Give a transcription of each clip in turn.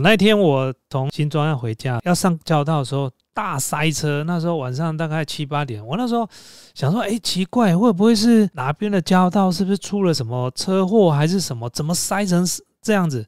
那天我从新庄要回家，要上交道的时候大塞车。那时候晚上大概七八点，我那时候想说，哎，奇怪，会不会是哪边的交道是不是出了什么车祸还是什么？怎么塞成这样子？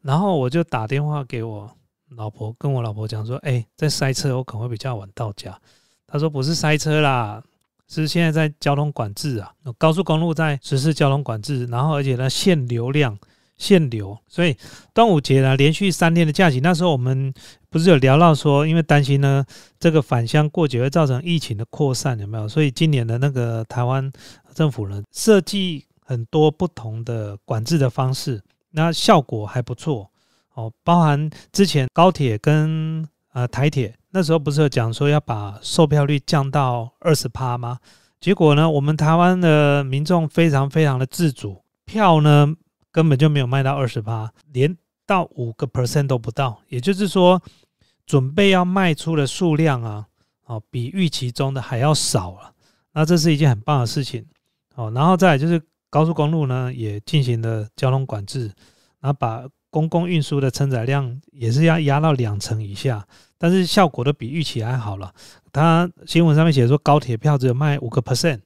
然后我就打电话给我老婆，跟我老婆讲说，哎，在塞车，我可能会比较晚到家。她说不是塞车啦。是现在在交通管制啊，高速公路在实施交通管制，然后而且呢限流量、限流，所以端午节呢连续三天的假期，那时候我们不是有聊到说，因为担心呢这个返乡过节会造成疫情的扩散，有没有？所以今年的那个台湾政府呢设计很多不同的管制的方式，那效果还不错哦，包含之前高铁跟呃台铁。那时候不是有讲说要把售票率降到二十趴吗？结果呢，我们台湾的民众非常非常的自主，票呢根本就没有卖到二十趴，连到五个 percent 都不到。也就是说，准备要卖出的数量啊，哦，比预期中的还要少了。那这是一件很棒的事情哦。然后再就是高速公路呢，也进行了交通管制，然后把公共运输的承载量也是要压到两成以下。但是效果都比预期还好了。他新闻上面写说，高铁票只有卖五个 percent，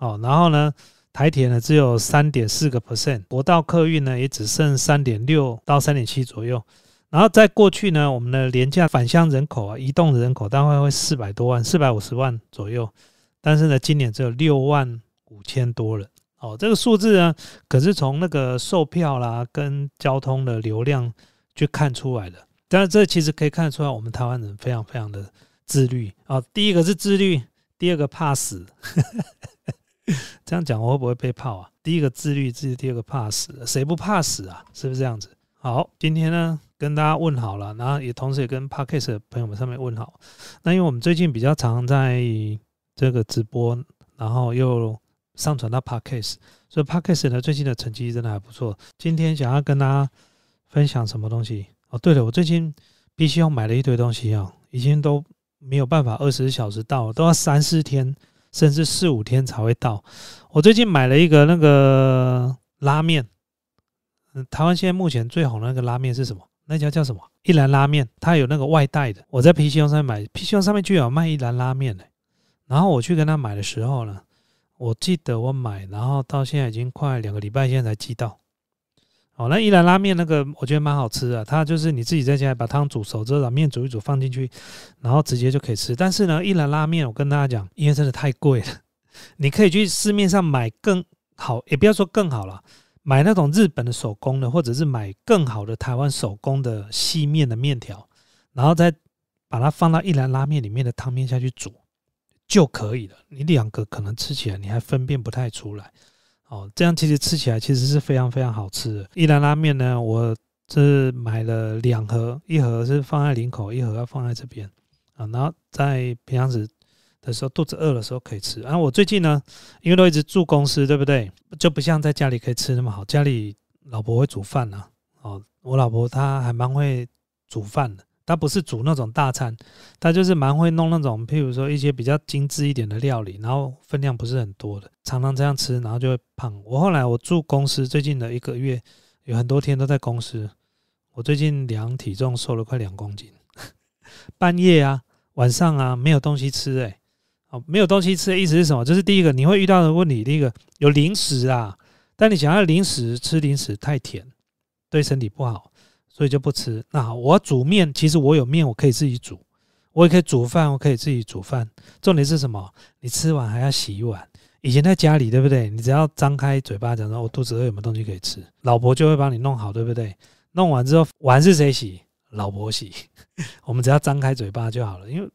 哦，然后呢，台铁呢只有三点四个 percent，国道客运呢也只剩三点六到三点七左右。然后在过去呢，我们的廉价返乡人口啊，移动人口大概会四百多万，四百五十万左右。但是呢，今年只有六万五千多人。哦，这个数字呢，可是从那个售票啦跟交通的流量去看出来的。但是这其实可以看得出来，我们台湾人非常非常的自律啊。第一个是自律，第二个怕死。这样讲我会不会被泡啊？第一个自律，自第二个怕死，谁不怕死啊？是不是这样子？好，今天呢跟大家问好了，然后也同时也跟 p a r k e s t 的朋友们上面问好。那因为我们最近比较常在这个直播，然后又上传到 p a r k e s t 所以 p a r k e s t 呢最近的成绩真的还不错。今天想要跟大家分享什么东西？哦，对了，我最近必须要买了一堆东西啊，已经都没有办法二十四小时到，都要三四天甚至四五天才会到。我最近买了一个那个拉面，嗯，台湾现在目前最红的那个拉面是什么？那家叫什么？一兰拉面，它有那个外带的。我在皮箱上面买皮箱上面就有卖一兰拉面的。然后我去跟他买的时候呢，我记得我买，然后到现在已经快两个礼拜，现在才寄到。哦，那一兰拉面那个我觉得蛮好吃的，它就是你自己在家把汤煮熟之后，把面煮一煮放进去，然后直接就可以吃。但是呢，一兰拉面我跟大家讲，因为真的太贵了，你可以去市面上买更好，也不要说更好了，买那种日本的手工的，或者是买更好的台湾手工的细面的面条，然后再把它放到一兰拉面里面的汤面下去煮就可以了。你两个可能吃起来你还分辨不太出来。哦，这样其实吃起来其实是非常非常好吃的。一兰拉面呢，我是买了两盒，一盒是放在领口，一盒要放在这边啊。然后在平常时的时候，肚子饿的时候可以吃。然后我最近呢，因为都一直住公司，对不对？就不像在家里可以吃那么好。家里老婆会煮饭呢，哦，我老婆她还蛮会煮饭的。他不是煮那种大餐，他就是蛮会弄那种，譬如说一些比较精致一点的料理，然后分量不是很多的，常常这样吃，然后就会胖。我后来我住公司最近的一个月，有很多天都在公司，我最近量体重瘦了快两公斤。半夜啊，晚上啊，没有东西吃，哎，哦，没有东西吃的意思是什么？就是第一个你会遇到的问题，第一个有零食啊，但你想要零食吃零食太甜，对身体不好。所以就不吃。那好，我煮面，其实我有面，我可以自己煮，我也可以煮饭，我可以自己煮饭。重点是什么？你吃完还要洗碗。以前在家里，对不对？你只要张开嘴巴讲说“我肚子饿，有没有东西可以吃”，老婆就会帮你弄好，对不对？弄完之后，碗是谁洗？老婆洗。我们只要张开嘴巴就好了。因为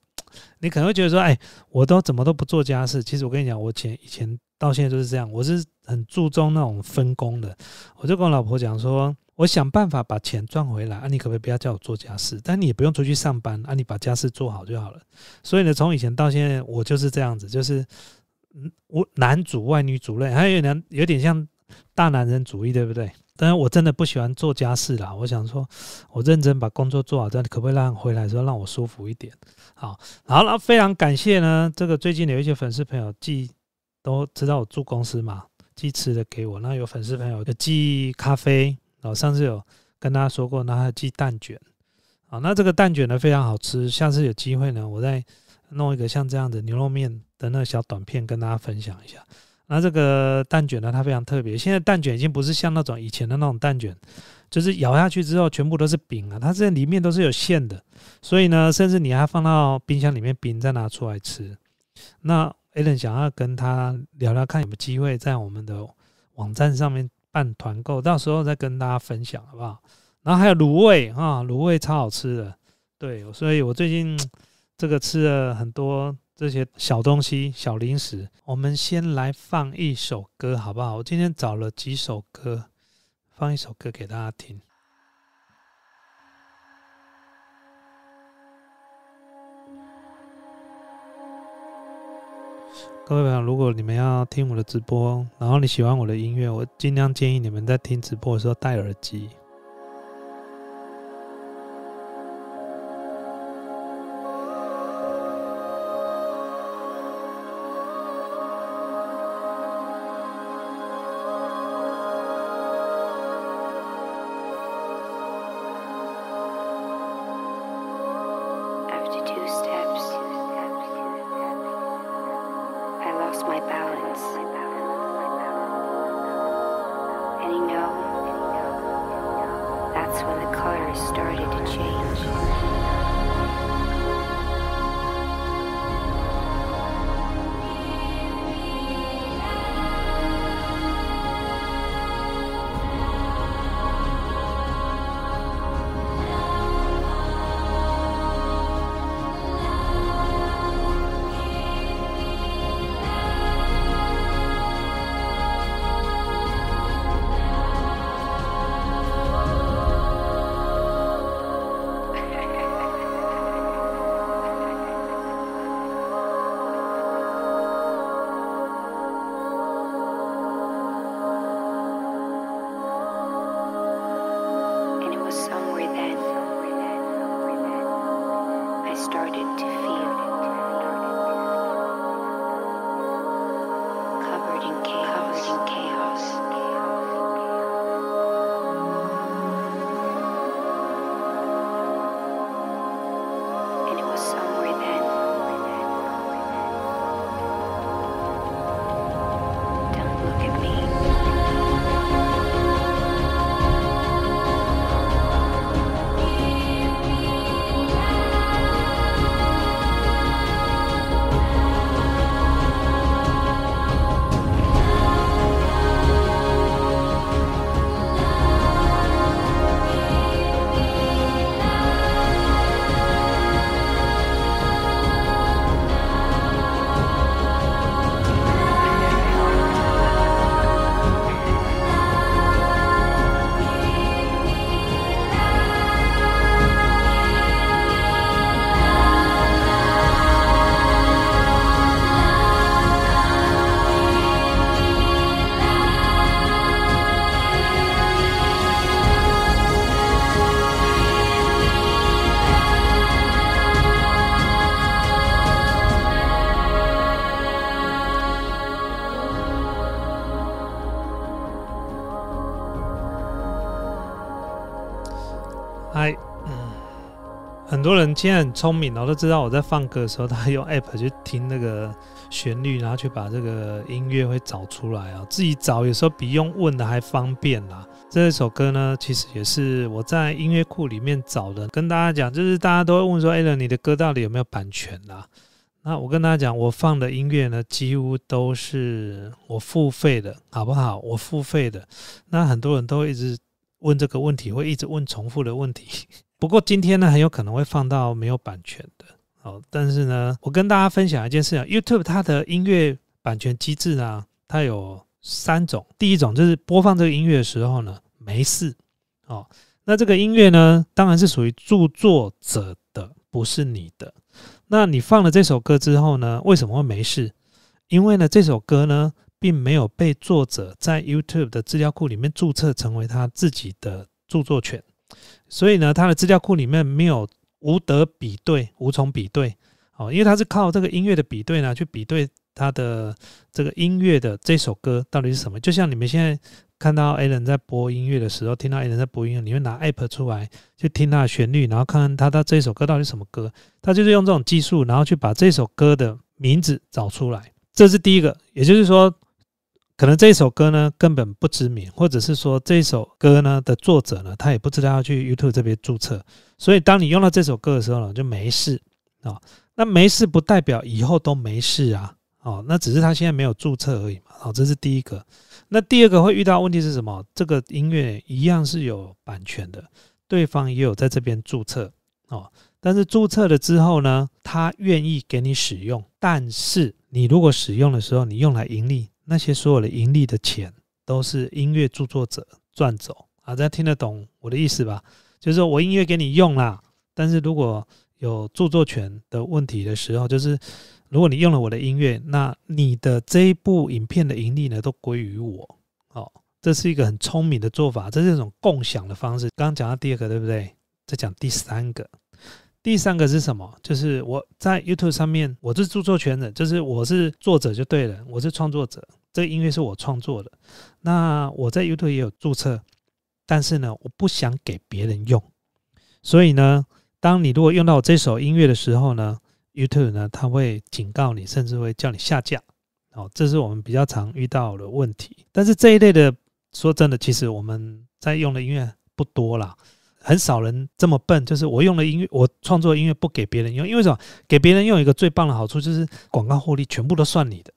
你可能会觉得说：“哎，我都怎么都不做家事。”其实我跟你讲，我前以前到现在都是这样，我是很注重那种分工的。我就跟我老婆讲说。我想办法把钱赚回来啊！你可不可以不要叫我做家事？但你也不用出去上班啊！你把家事做好就好了。所以呢，从以前到现在，我就是这样子，就是嗯，我男主外女主内，还有点有点像大男人主义，对不对？但是我真的不喜欢做家事啦。我想说，我认真把工作做好，这样可不可以让回来时候让我舒服一点？好，好了，非常感谢呢。这个最近有一些粉丝朋友寄，都知道我住公司嘛，寄吃的给我。那有粉丝朋友寄咖啡。哦，上次有跟大家说过，那他寄蛋卷，好，那这个蛋卷呢非常好吃，下次有机会呢，我再弄一个像这样的牛肉面的那个小短片跟大家分享一下。那这个蛋卷呢，它非常特别，现在蛋卷已经不是像那种以前的那种蛋卷，就是咬下去之后全部都是饼啊，它这里面都是有馅的，所以呢，甚至你还放到冰箱里面冰再拿出来吃。那 a l n 想要跟他聊聊，看有没有机会在我们的网站上面办团购，到时候再跟大家分享，好不好？然后还有卤味啊，卤味超好吃的，对，所以我最近这个吃了很多这些小东西、小零食。我们先来放一首歌，好不好？我今天找了几首歌，放一首歌给大家听。各位朋友，如果你们要听我的直播，然后你喜欢我的音乐，我尽量建议你们在听直播的时候戴耳机。很多人现在很聪明，然后都知道我在放歌的时候，他用 app 去听那个旋律，然后去把这个音乐会找出来啊。自己找有时候比用问的还方便啦。这首歌呢，其实也是我在音乐库里面找的。跟大家讲，就是大家都会问说，哎，你的歌到底有没有版权啦？那我跟大家讲，我放的音乐呢，几乎都是我付费的，好不好？我付费的。那很多人都会一直问这个问题，会一直问重复的问题。不过今天呢，很有可能会放到没有版权的，哦。但是呢，我跟大家分享一件事啊，YouTube 它的音乐版权机制呢，它有三种。第一种就是播放这个音乐的时候呢，没事，哦。那这个音乐呢，当然是属于著作者的，不是你的。那你放了这首歌之后呢，为什么会没事？因为呢，这首歌呢，并没有被作者在 YouTube 的资料库里面注册成为他自己的著作权。所以呢，它的资料库里面没有无得比对、无从比对，哦，因为它是靠这个音乐的比对呢，去比对它的这个音乐的这首歌到底是什么。就像你们现在看到 A 人在播音乐的时候，听到 A 人在播音乐，你会拿 App 出来去听他的旋律，然后看看他他这首歌到底什么歌。他就是用这种技术，然后去把这首歌的名字找出来。这是第一个，也就是说，可能这首歌呢根本不知名，或者是说这首歌呢的作者呢他也不知道要去 YouTube 这边注册。所以当你用到这首歌的时候呢，就没事啊。那没事不代表以后都没事啊。哦，那只是他现在没有注册而已嘛。哦，这是第一个。那第二个会遇到问题是什么？这个音乐一样是有版权的，对方也有在这边注册哦。但是注册了之后呢，他愿意给你使用，但是你如果使用的时候，你用来盈利，那些所有的盈利的钱都是音乐著作者赚走啊。大家听得懂我的意思吧？就是说我音乐给你用啦，但是如果有著作权的问题的时候，就是。如果你用了我的音乐，那你的这一部影片的盈利呢，都归于我。哦，这是一个很聪明的做法，这是一种共享的方式。刚刚讲到第二个，对不对？再讲第三个。第三个是什么？就是我在 YouTube 上面，我是著作权人，就是我是作者就对了，我是创作者，这音乐是我创作的。那我在 YouTube 也有注册，但是呢，我不想给别人用。所以呢，当你如果用到我这首音乐的时候呢？YouTube 呢，他会警告你，甚至会叫你下架。哦，这是我们比较常遇到的问题。但是这一类的，说真的，其实我们在用的音乐不多啦，很少人这么笨。就是我用的音乐，我创作音乐不给别人用，因为什么？给别人用一个最棒的好处就是广告获利全部都算你的。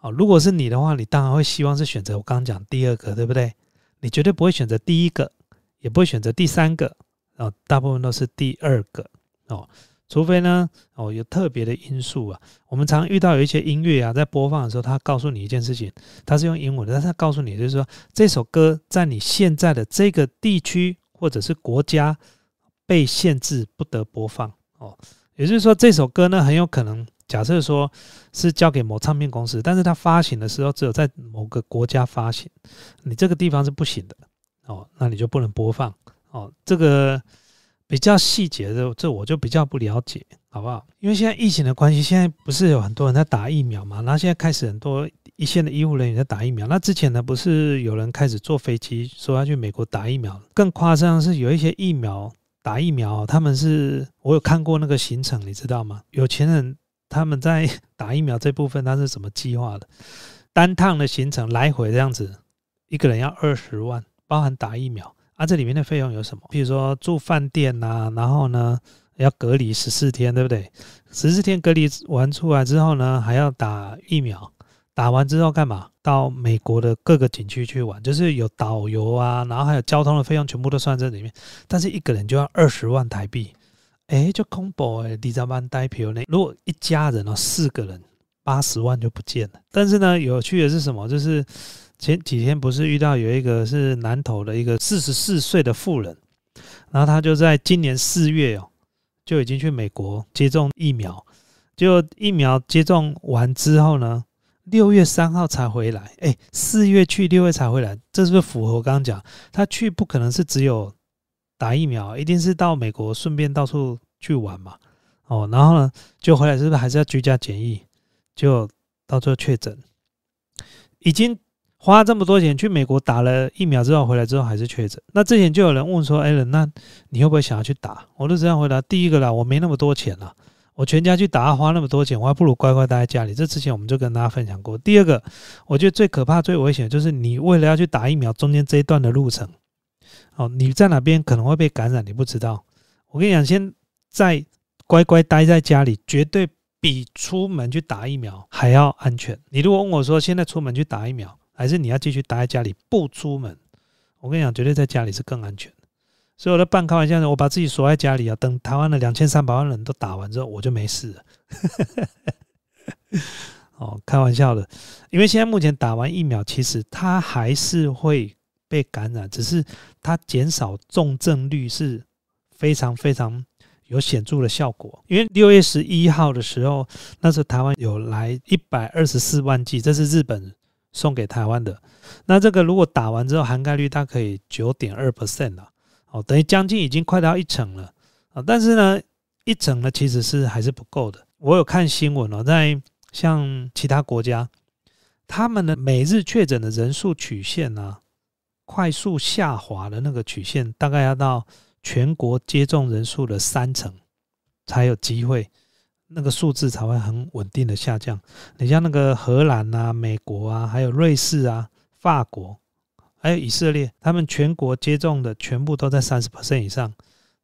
哦，如果是你的话，你当然会希望是选择我刚刚讲第二个，对不对？你绝对不会选择第一个，也不会选择第三个。哦，大部分都是第二个。哦。除非呢，哦，有特别的因素啊。我们常遇到有一些音乐啊，在播放的时候，他告诉你一件事情，他是用英文的，但是他告诉你就是说，这首歌在你现在的这个地区或者是国家被限制不得播放哦。也就是说，这首歌呢，很有可能假设说是交给某唱片公司，但是它发行的时候只有在某个国家发行，你这个地方是不行的哦，那你就不能播放哦。这个。比较细节的，这我就比较不了解，好不好？因为现在疫情的关系，现在不是有很多人在打疫苗嘛？然后现在开始很多一线的医护人员在打疫苗。那之前呢，不是有人开始坐飞机说要去美国打疫苗？更夸张的是，有一些疫苗打疫苗，他们是我有看过那个行程，你知道吗？有钱人他们在打疫苗这部分，他是怎么计划的？单趟的行程来回这样子，一个人要二十万，包含打疫苗。啊，这里面的费用有什么？比如说住饭店呐，然后呢要隔离十四天，对不对？十四天隔离完出来之后呢，还要打疫苗，打完之后干嘛？到美国的各个景区去玩，就是有导游啊，然后还有交通的费用全部都算在里面。但是一个人就要二十万台币，哎，就空博哎，你咋办？代票呢？如果一家人哦，四个人，八十万就不见了。但是呢，有趣的是什么？就是。前几天不是遇到有一个是南投的一个四十四岁的妇人，然后他就在今年四月哦，就已经去美国接种疫苗，就疫苗接种完之后呢，六月三号才回来。哎，四月去，六月才回来，这是不是符合我刚刚讲？他去不可能是只有打疫苗，一定是到美国顺便到处去玩嘛。哦，然后呢，就回来是不是还是要居家检疫？就到最后确诊，已经。花这么多钱去美国打了疫苗之后回来之后还是确诊，那之前就有人问说：“艾伦，那你会不会想要去打？”我都这样回答：第一个啦，我没那么多钱啦，我全家去打花那么多钱，我还不如乖乖待在家里。这之前我们就跟大家分享过。第二个，我觉得最可怕、最危险的就是你为了要去打疫苗，中间这一段的路程，哦，你在哪边可能会被感染，你不知道。我跟你讲，现在乖乖待在家里，绝对比出门去打疫苗还要安全。你如果问我说，现在出门去打疫苗？还是你要继续待在家里不出门？我跟你讲，绝对在家里是更安全。所以我在半开玩笑的，我把自己锁在家里啊，等台湾的两千三百万人都打完之后，我就没事了。哦，开玩笑的，因为现在目前打完疫苗，其实它还是会被感染，只是它减少重症率是非常非常有显著的效果。因为六月十一号的时候，那时候台湾有来一百二十四万剂，这是日本。送给台湾的，那这个如果打完之后涵盖率大概可以九点二 percent 了，哦，等于将近已经快到一成了啊！但是呢，一成呢其实是还是不够的。我有看新闻哦，在像其他国家，他们的每日确诊的人数曲线呢，快速下滑的那个曲线，大概要到全国接种人数的三成才有机会，那个数字才会很稳定的下降。你像那个荷兰啊、美国啊、还有瑞士啊、法国，还有以色列，他们全国接种的全部都在三十 percent 以上，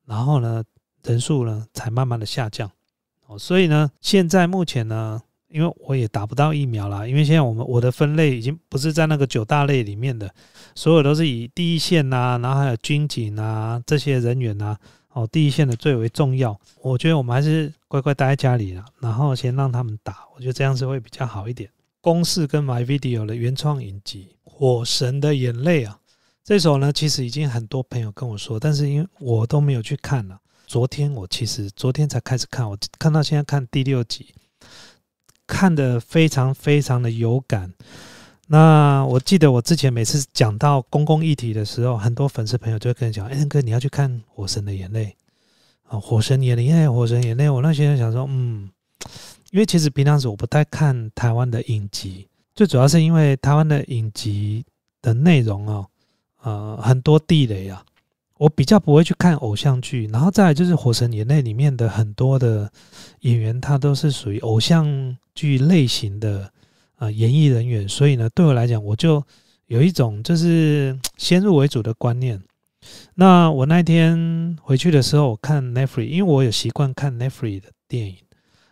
然后呢，人数呢才慢慢的下降。哦，所以呢，现在目前呢。因为我也打不到疫苗啦，因为现在我们我的分类已经不是在那个九大类里面的，所有都是以第一线呐，然后还有军警啊这些人员呐，哦，第一线的最为重要。我觉得我们还是乖乖待在家里了，然后先让他们打，我觉得这样子会比较好一点。公式跟 My Video 的原创影集《火神的眼泪》啊，这首呢其实已经很多朋友跟我说，但是因为我都没有去看了。昨天我其实昨天才开始看，我看到现在看第六集。看的非常非常的有感。那我记得我之前每次讲到公共议题的时候，很多粉丝朋友就会跟你讲：“哎，哥，你要去看《火神的眼泪》啊，《火神眼泪》，《火神眼泪》。”我那些人想说：“嗯，因为其实平常时我不太看台湾的影集，最主要是因为台湾的影集的内容哦，呃，很多地雷啊。”我比较不会去看偶像剧，然后再就是《火神眼泪》里面的很多的演员，他都是属于偶像剧类型的啊演艺人员，所以呢，对我来讲，我就有一种就是 先入为主的观念。那我那天回去的时候，我看 n e f r i 因为我有习惯看 n e f r i 的电影，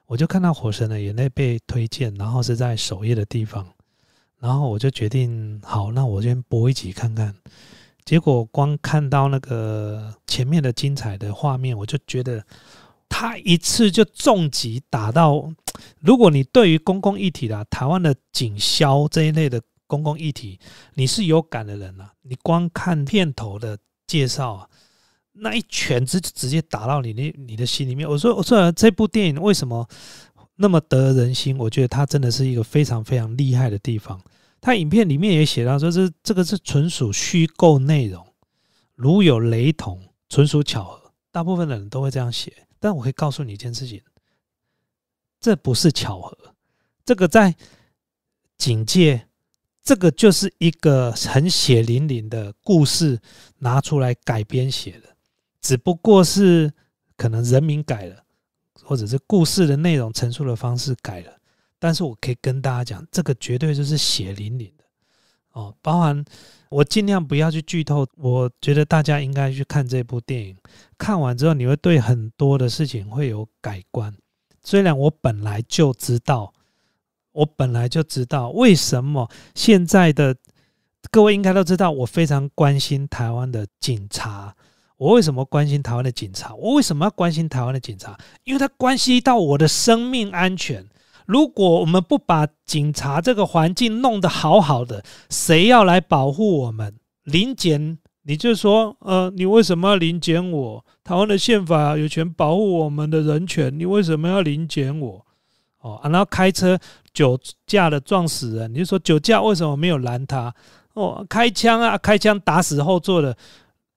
我就看到《火神的眼泪》被推荐，然后是在首页的地方，然后我就决定，好，那我先播一集看看。结果光看到那个前面的精彩的画面，我就觉得他一次就重击打到。如果你对于公共议题的台湾的警消这一类的公共议题，你是有感的人啊，你光看片头的介绍啊，那一拳直直接打到你的你的心里面。我说我说这部电影为什么那么得人心？我觉得它真的是一个非常非常厉害的地方。他影片里面也写到说，这这个是纯属虚构内容，如有雷同，纯属巧合。大部分的人都会这样写，但我可以告诉你一件事情，这不是巧合，这个在警戒，这个就是一个很血淋淋的故事拿出来改编写的，只不过是可能人名改了，或者是故事的内容陈述的方式改了。但是我可以跟大家讲，这个绝对就是血淋淋的。哦，包含我尽量不要去剧透。我觉得大家应该去看这部电影，看完之后你会对很多的事情会有改观。虽然我本来就知道，我本来就知道为什么现在的各位应该都知道，我非常关心台湾的警察。我为什么关心台湾的警察？我为什么要关心台湾的警察？因为它关系到我的生命安全。如果我们不把警察这个环境弄得好好的，谁要来保护我们？临检，你就说，呃，你为什么要临检我？台湾的宪法有权保护我们的人权，你为什么要临检我？哦，然后开车酒驾的撞死人，你就说酒驾为什么没有拦他？哦，开枪啊，开枪打死后座的，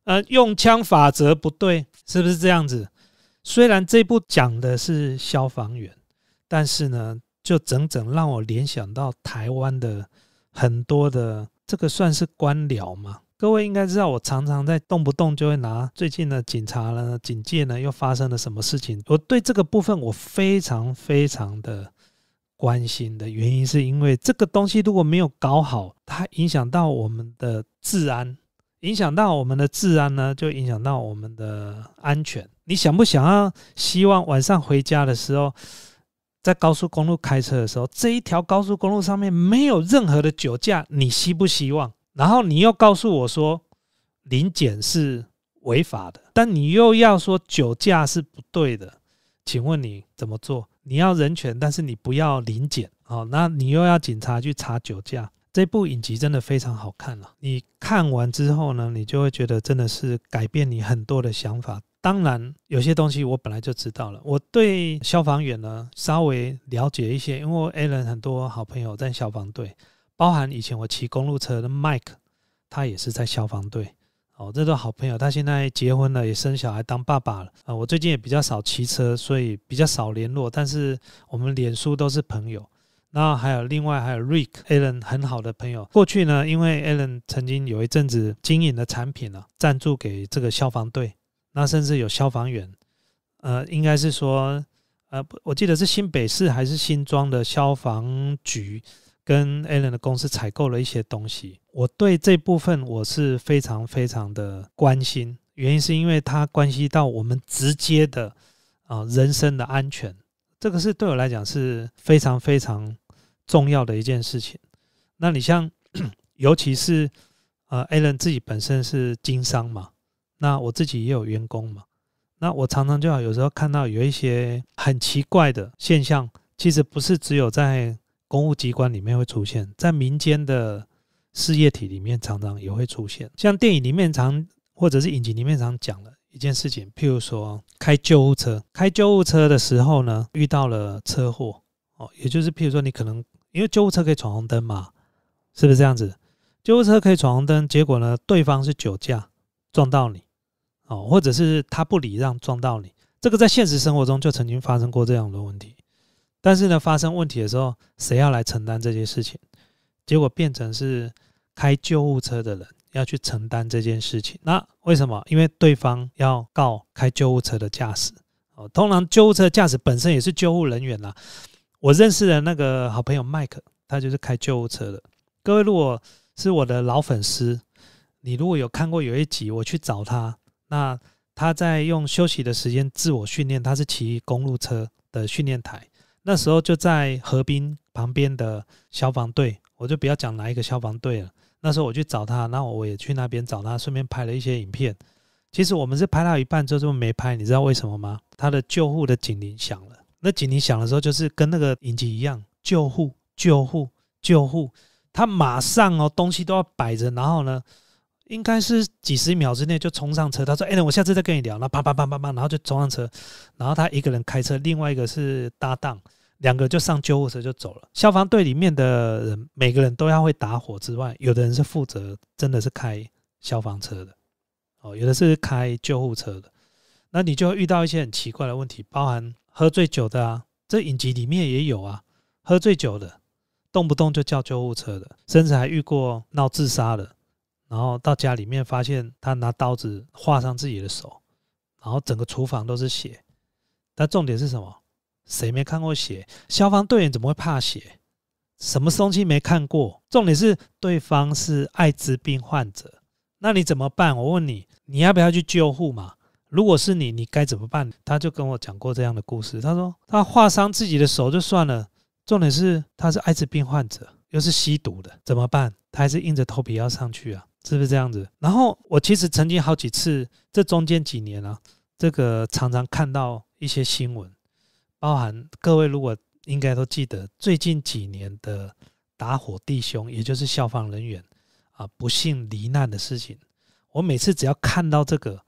呃，用枪法则不对，是不是这样子？虽然这部讲的是消防员。但是呢，就整整让我联想到台湾的很多的这个算是官僚吗？各位应该知道，我常常在动不动就会拿最近的警察呢、警戒呢又发生了什么事情。我对这个部分我非常非常的关心的原因，是因为这个东西如果没有搞好，它影响到我们的治安，影响到我们的治安呢，就影响到我们的安全。你想不想要希望晚上回家的时候？在高速公路开车的时候，这一条高速公路上面没有任何的酒驾，你希不希望？然后你又告诉我说，临检是违法的，但你又要说酒驾是不对的，请问你怎么做？你要人权，但是你不要临检哦，那你又要警察去查酒驾？这部影集真的非常好看了，你看完之后呢，你就会觉得真的是改变你很多的想法。当然，有些东西我本来就知道了。我对消防员呢稍微了解一些，因为 a l a n 很多好朋友在消防队，包含以前我骑公路车的 Mike，他也是在消防队。哦，这都好朋友。他现在结婚了，也生小孩，当爸爸了。啊，我最近也比较少骑车，所以比较少联络。但是我们脸书都是朋友。那还有另外还有 Rick Allen 很好的朋友。过去呢，因为 Allen 曾经有一阵子经营的产品呢，赞助给这个消防队，那甚至有消防员，呃，应该是说，呃，我记得是新北市还是新庄的消防局。跟 Allen 的公司采购了一些东西，我对这部分我是非常非常的关心，原因是因为它关系到我们直接的啊人身的安全，这个是对我来讲是非常非常重要的一件事情。那你像，尤其是呃 Allen 自己本身是经商嘛，那我自己也有员工嘛，那我常常就要有时候看到有一些很奇怪的现象，其实不是只有在公务机关里面会出现，在民间的事业体里面常常也会出现，像电影里面常或者是影集里面常讲的一件事情，譬如说开救护车，开救护车的时候呢，遇到了车祸哦，也就是譬如说你可能因为救护车可以闯红灯嘛，是不是这样子？救护车可以闯红灯，结果呢，对方是酒驾撞到你哦，或者是他不礼让撞到你，这个在现实生活中就曾经发生过这样的问题。但是呢，发生问题的时候，谁要来承担这件事情？结果变成是开救护车的人要去承担这件事情。那为什么？因为对方要告开救护车的驾驶。哦，通常救护车驾驶本身也是救护人员啦。我认识的那个好朋友麦克，他就是开救护车的。各位如果是我的老粉丝，你如果有看过有一集，我去找他，那他在用休息的时间自我训练，他是骑公路车的训练台。那时候就在河滨旁边的消防队，我就不要讲哪一个消防队了。那时候我去找他，那我也去那边找他，顺便拍了一些影片。其实我们是拍到一半之后就没拍，你知道为什么吗？他的救护的警铃响了。那警铃响的时候，就是跟那个影集一样，救护、救护、救护。他马上哦，东西都要摆着，然后呢，应该是几十秒之内就冲上车。他说：“哎，我下次再跟你聊。”那啪啪啪啪啪，然后就冲上车，然后他一个人开车，另外一个是搭档。两个就上救护车就走了。消防队里面的人，每个人都要会打火之外，有的人是负责真的是开消防车的，哦，有的是开救护车的。那你就会遇到一些很奇怪的问题，包含喝醉酒的啊，这影集里面也有啊，喝醉酒的，动不动就叫救护车的，甚至还遇过闹自杀的，然后到家里面发现他拿刀子划伤自己的手，然后整个厨房都是血。但重点是什么？谁没看过血？消防队员怎么会怕血？什么东西没看过？重点是对方是艾滋病患者，那你怎么办？我问你，你要不要去救护嘛？如果是你，你该怎么办？他就跟我讲过这样的故事。他说他划伤自己的手就算了，重点是他是艾滋病患者，又是吸毒的，怎么办？他还是硬着头皮要上去啊？是不是这样子？然后我其实曾经好几次，这中间几年啊，这个常常看到一些新闻。包含各位如果应该都记得最近几年的打火弟兄，也就是消防人员啊，不幸罹难的事情。我每次只要看到这个，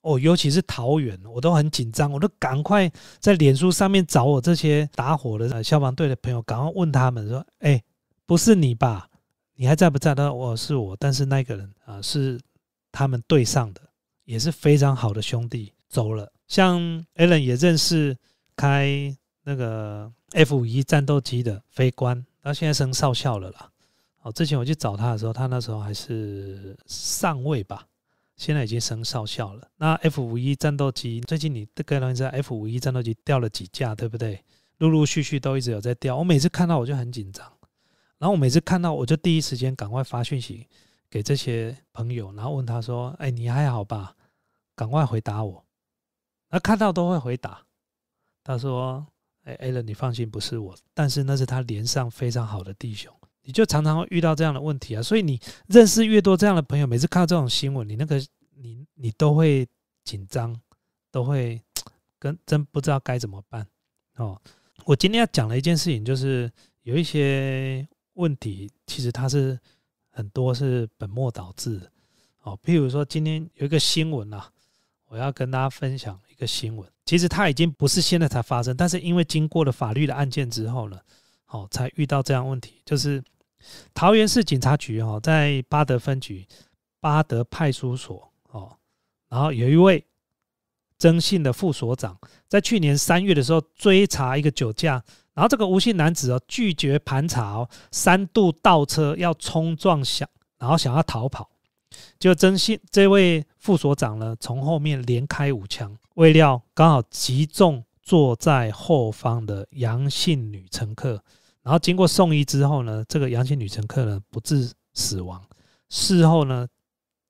哦，尤其是桃园，我都很紧张，我都赶快在脸书上面找我这些打火的消防队的朋友，赶快问他们说：“哎，不是你吧？你还在不在？”他说：“我是我，但是那个人啊，是他们队上的，也是非常好的兄弟，走了。像 Allen 也认识。”开那个 F 五一战斗机的飞官，他现在升少校了啦。哦，之前我去找他的时候，他那时候还是上尉吧，现在已经升少校了。那 F 五一战斗机最近你各位知道 F 五一战斗机掉了几架，对不对？陆陆续续都一直有在掉。我每次看到我就很紧张，然后我每次看到我就第一时间赶快发讯息给这些朋友，然后问他说：“哎，你还好吧？赶快回答我。”那看到都会回答。他说：“哎，艾伦，你放心，不是我，但是那是他连上非常好的弟兄。你就常常会遇到这样的问题啊，所以你认识越多这样的朋友，每次看到这种新闻，你那个你你都会紧张，都会跟真不知道该怎么办哦。我今天要讲的一件事情，就是有一些问题，其实它是很多是本末倒置哦。譬如说，今天有一个新闻啊，我要跟大家分享一个新闻。”其实它已经不是现在才发生，但是因为经过了法律的案件之后呢，哦才遇到这样问题。就是桃园市警察局哦，在八德分局八德派出所哦，然后有一位征信的副所长，在去年三月的时候追查一个酒驾，然后这个吴姓男子哦拒绝盘查哦，三度倒车要冲撞想，然后想要逃跑，就征信这位副所长呢从后面连开五枪，未料刚好击中坐在后方的杨姓女乘客，然后经过送医之后呢，这个杨姓女乘客呢不治死亡。事后呢，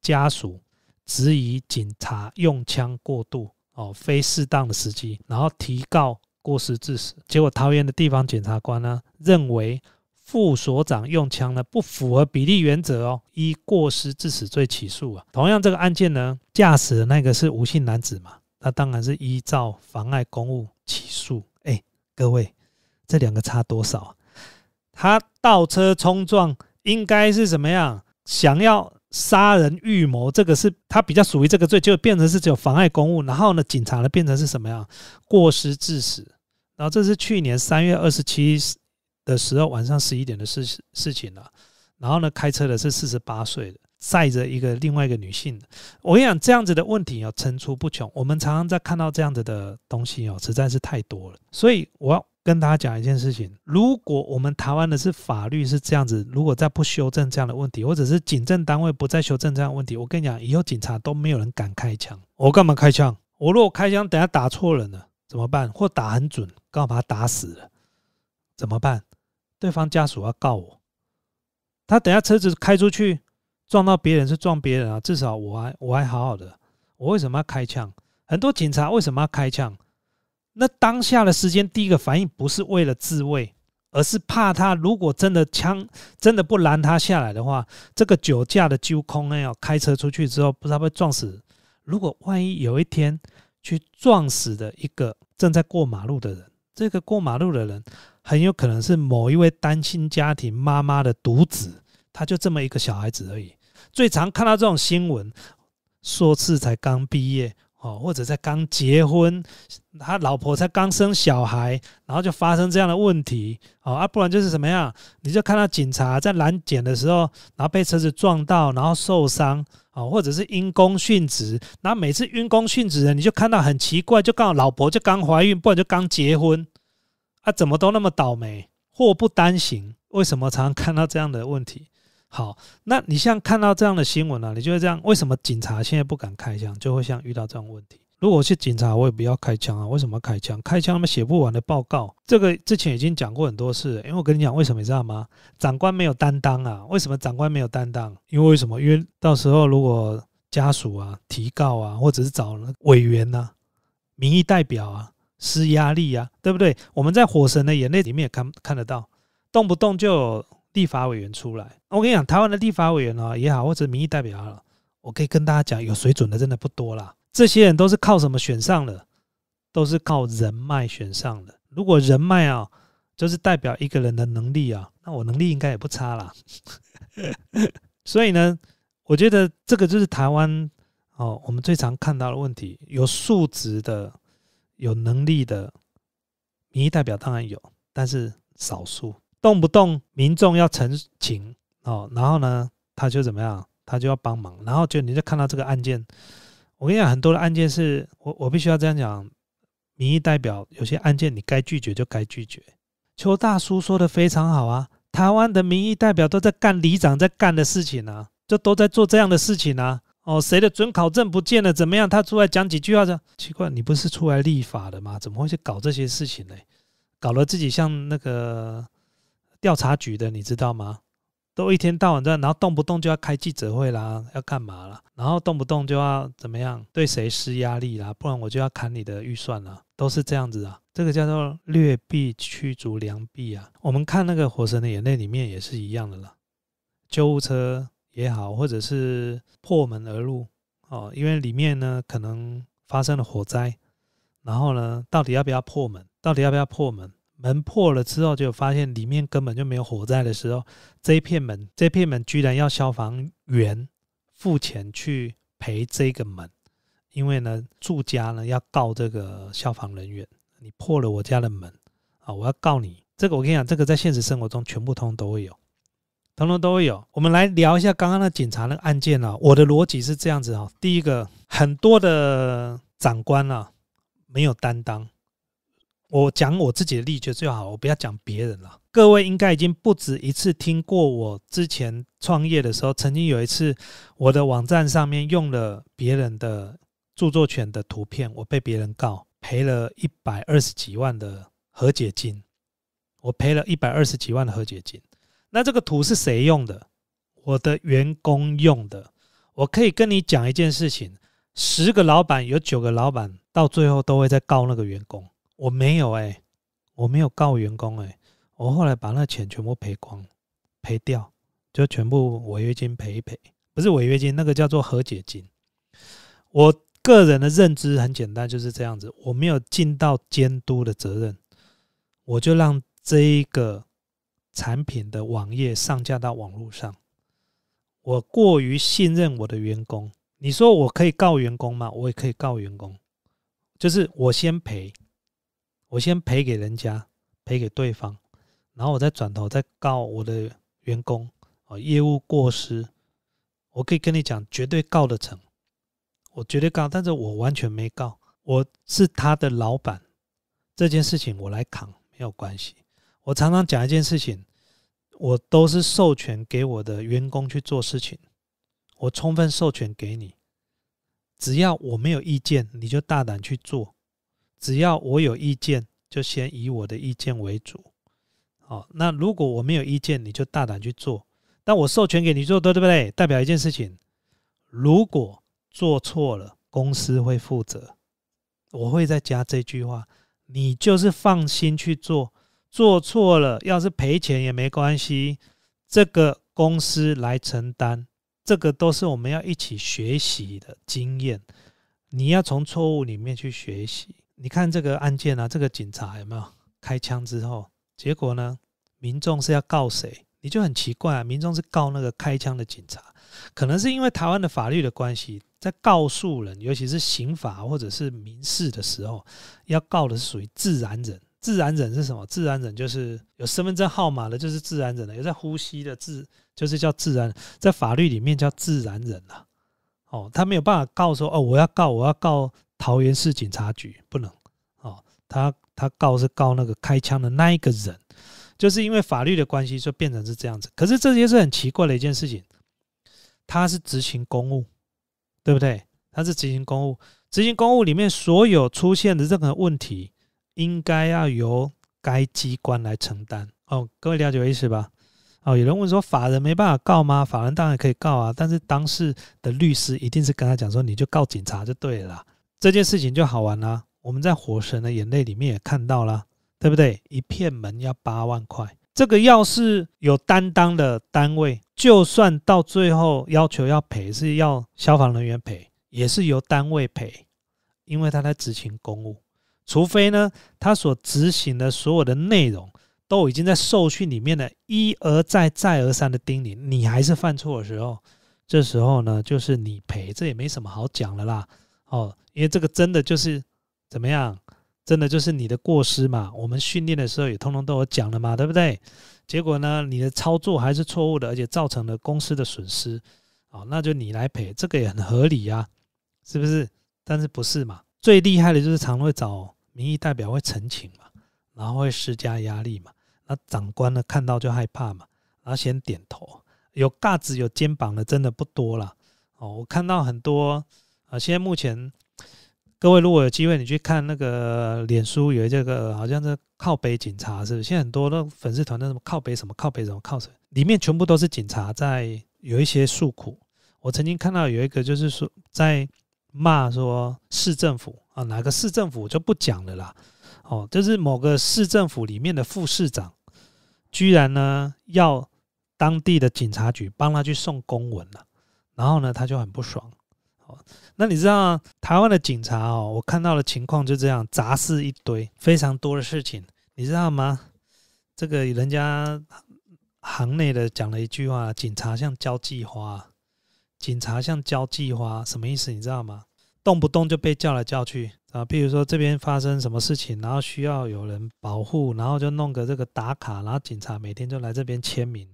家属质疑警察用枪过度哦，非适当的时机，然后提告过失致死。结果桃园的地方检察官呢，认为副所长用枪呢不符合比例原则哦，依过失致死罪起诉啊。同样这个案件呢，驾驶的那个是吴姓男子嘛，那当然是依照妨碍公务起诉。哎，各位，这两个差多少啊？他倒车冲撞应该是怎么样？想要杀人预谋，这个是他比较属于这个罪，就变成是只有妨碍公务。然后呢，警察呢变成是什么样？过失致死。然后这是去年三月二十七的时候晚上十一点的事事情了。然后呢，开车的是四十八岁的，载着一个另外一个女性。我跟你讲，这样子的问题哦层出不穷。我们常常在看到这样子的东西哦，实在是太多了。所以我要。跟大家讲一件事情：如果我们台湾的是法律是这样子，如果再不修正这样的问题，或者是警政单位不再修正这样的问题，我跟你讲，以后警察都没有人敢开枪。我干嘛开枪？我如果开枪，等下打错人了怎么办？或打很准，刚好把他打死了怎么办？对方家属要告我。他等下车子开出去撞到别人是撞别人啊，至少我还我还好好的。我为什么要开枪？很多警察为什么要开枪？那当下的时间，第一个反应不是为了自卫，而是怕他如果真的枪真的不拦他下来的话，这个酒驾的揪空哎，要开车出去之后，不知道会撞死。如果万一有一天去撞死的一个正在过马路的人，这个过马路的人很有可能是某一位单亲家庭妈妈的独子，他就这么一个小孩子而已。最常看到这种新闻，硕士才刚毕业。哦，或者在刚结婚，他老婆才刚生小孩，然后就发生这样的问题，哦啊，不然就是什么样？你就看到警察在拦检的时候，然后被车子撞到，然后受伤，哦，或者是因公殉职，然后每次因公殉职的，你就看到很奇怪，就刚好老婆就刚怀孕，不然就刚结婚，啊，怎么都那么倒霉，祸不单行，为什么常常看到这样的问题？好，那你像看到这样的新闻呢，你就会这样？为什么警察现在不敢开枪？就会像遇到这种问题。如果是警察，我也不要开枪啊。为什么开枪？开枪他们写不完的报告。这个之前已经讲过很多次，因为我跟你讲，为什么你知道吗？长官没有担当啊。为什么长官没有担当？因为为什么？因为到时候如果家属啊提告啊，或者是找委员呐、民意代表啊施压力啊，对不对？我们在《火神的眼泪》里面也看看得到，动不动就有。立法委员出来，我跟你讲，台湾的立法委员啊也好，或者民意代表好，我可以跟大家讲，有水准的真的不多啦。这些人都是靠什么选上的？都是靠人脉选上的。如果人脉啊，就是代表一个人的能力啊，那我能力应该也不差啦。所以呢，我觉得这个就是台湾哦，我们最常看到的问题：有素质的、有能力的民意代表当然有，但是少数。动不动民众要陈情哦，然后呢，他就怎么样？他就要帮忙，然后就你就看到这个案件。我跟你讲，很多的案件是我我必须要这样讲，民意代表有些案件你该拒绝就该拒绝。邱大叔说的非常好啊，台湾的民意代表都在干里长在干的事情啊，就都在做这样的事情啊。哦，谁的准考证不见了？怎么样？他出来讲几句话？这奇怪，你不是出来立法的吗？怎么会去搞这些事情呢？搞得自己像那个。调查局的，你知道吗？都一天到晚在，然后动不动就要开记者会啦，要干嘛啦？然后动不动就要怎么样，对谁施压力啦？不然我就要砍你的预算了，都是这样子啊。这个叫做劣币驱逐良币啊。我们看那个《火神的眼泪》里面也是一样的啦。救护车也好，或者是破门而入哦，因为里面呢可能发生了火灾，然后呢，到底要不要破门？到底要不要破门？门破了之后，就发现里面根本就没有火灾的时候，这一片门，这片门居然要消防员付钱去赔这个门，因为呢，住家呢要告这个消防人员，你破了我家的门啊，我要告你。这个我跟你讲，这个在现实生活中全部通都会有，通通都会有。我们来聊一下刚刚的警察那个案件啊，我的逻辑是这样子哈，第一个，很多的长官啊没有担当。我讲我自己的例子最好，我不要讲别人了。各位应该已经不止一次听过我之前创业的时候，曾经有一次我的网站上面用了别人的著作权的图片，我被别人告赔了一百二十几万的和解金，我赔了一百二十几万的和解金。那这个图是谁用的？我的员工用的。我可以跟你讲一件事情：十个老板有九个老板到最后都会在告那个员工。我没有哎，我没有告员工哎，我后来把那钱全部赔光，赔掉，就全部违约金赔一赔，不是违约金，那个叫做和解金。我个人的认知很简单，就是这样子，我没有尽到监督的责任，我就让这一个产品的网页上架到网络上，我过于信任我的员工。你说我可以告员工吗？我也可以告员工，就是我先赔。我先赔给人家，赔给对方，然后我再转头再告我的员工啊，业务过失，我可以跟你讲，绝对告得成，我绝对告，但是我完全没告，我是他的老板，这件事情我来扛没有关系。我常常讲一件事情，我都是授权给我的员工去做事情，我充分授权给你，只要我没有意见，你就大胆去做。只要我有意见，就先以我的意见为主。好，那如果我没有意见，你就大胆去做。但我授权给你做，对对不对？代表一件事情：如果做错了，公司会负责。我会再加这句话：你就是放心去做。做错了，要是赔钱也没关系，这个公司来承担。这个都是我们要一起学习的经验。你要从错误里面去学习。你看这个案件啊，这个警察有没有开枪之后，结果呢？民众是要告谁？你就很奇怪啊，民众是告那个开枪的警察，可能是因为台湾的法律的关系，在告诉人，尤其是刑法或者是民事的时候，要告的是属于自然人。自然人是什么？自然人就是有身份证号码的，就是自然人了；有在呼吸的自，就是叫自然，在法律里面叫自然人了。哦，他没有办法告说，哦，我要告，我要告。桃园市警察局不能哦，他他告是告那个开枪的那一个人，就是因为法律的关系，就变成是这样子。可是这些是很奇怪的一件事情，他是执行公务，对不对？他是执行公务，执行公务里面所有出现的任何问题，应该要由该机关来承担。哦，各位了解我意思吧？哦，有人问说，法人没办法告吗？法人当然可以告啊，但是当事的律师一定是跟他讲说，你就告警察就对了。这件事情就好玩啦。我们在《火神的眼泪》里面也看到了，对不对？一片门要八万块，这个要是有担当的单位，就算到最后要求要赔，是要消防人员赔，也是由单位赔，因为他在执行公务。除非呢，他所执行的所有的内容都已经在受训里面的一而再、再而三的叮咛，你还是犯错的时候，这时候呢，就是你赔，这也没什么好讲的啦。哦。因为这个真的就是怎么样？真的就是你的过失嘛？我们训练的时候也通通都有讲了嘛，对不对？结果呢，你的操作还是错误的，而且造成了公司的损失，哦，那就你来赔，这个也很合理呀，是不是？但是不是嘛？最厉害的就是常会找民意代表会澄清嘛，然后会施加压力嘛，那长官呢看到就害怕嘛，然后先点头，有架子有肩膀的真的不多了，哦，我看到很多啊，现在目前。各位，如果有机会，你去看那个脸书，有这个好像是靠北警察，是不是？现在很多的粉丝团，那什么靠北什么靠北什么靠什么，里面全部都是警察在有一些诉苦。我曾经看到有一个就是说在骂说市政府啊，哪个市政府就不讲了啦。哦，就是某个市政府里面的副市长，居然呢要当地的警察局帮他去送公文了，然后呢他就很不爽。那你知道台湾的警察哦？我看到的情况就这样，杂事一堆，非常多的事情，你知道吗？这个人家行内的讲了一句话：警察像交际花，警察像交际花，什么意思？你知道吗？动不动就被叫来叫去啊！比如说这边发生什么事情，然后需要有人保护，然后就弄个这个打卡，然后警察每天就来这边签名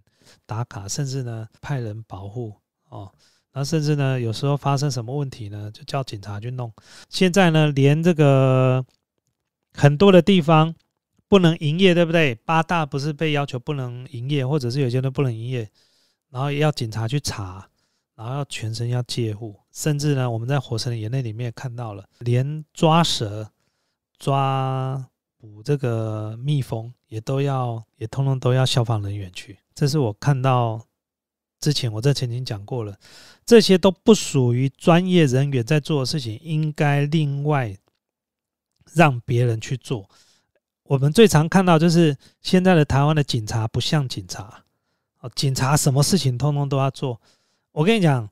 打卡，甚至呢派人保护哦。然后甚至呢，有时候发生什么问题呢，就叫警察去弄。现在呢，连这个很多的地方不能营业，对不对？八大不是被要求不能营业，或者是有些人不能营业，然后要警察去查，然后要全身要戒护，甚至呢，我们在《火神的眼泪》里面看到了，连抓蛇、抓捕这个蜜蜂也都要，也通通都要消防人员去。这是我看到。之前我在曾经讲过了，这些都不属于专业人员在做的事情，应该另外让别人去做。我们最常看到就是现在的台湾的警察不像警察，哦，警察什么事情通通都要做。我跟你讲，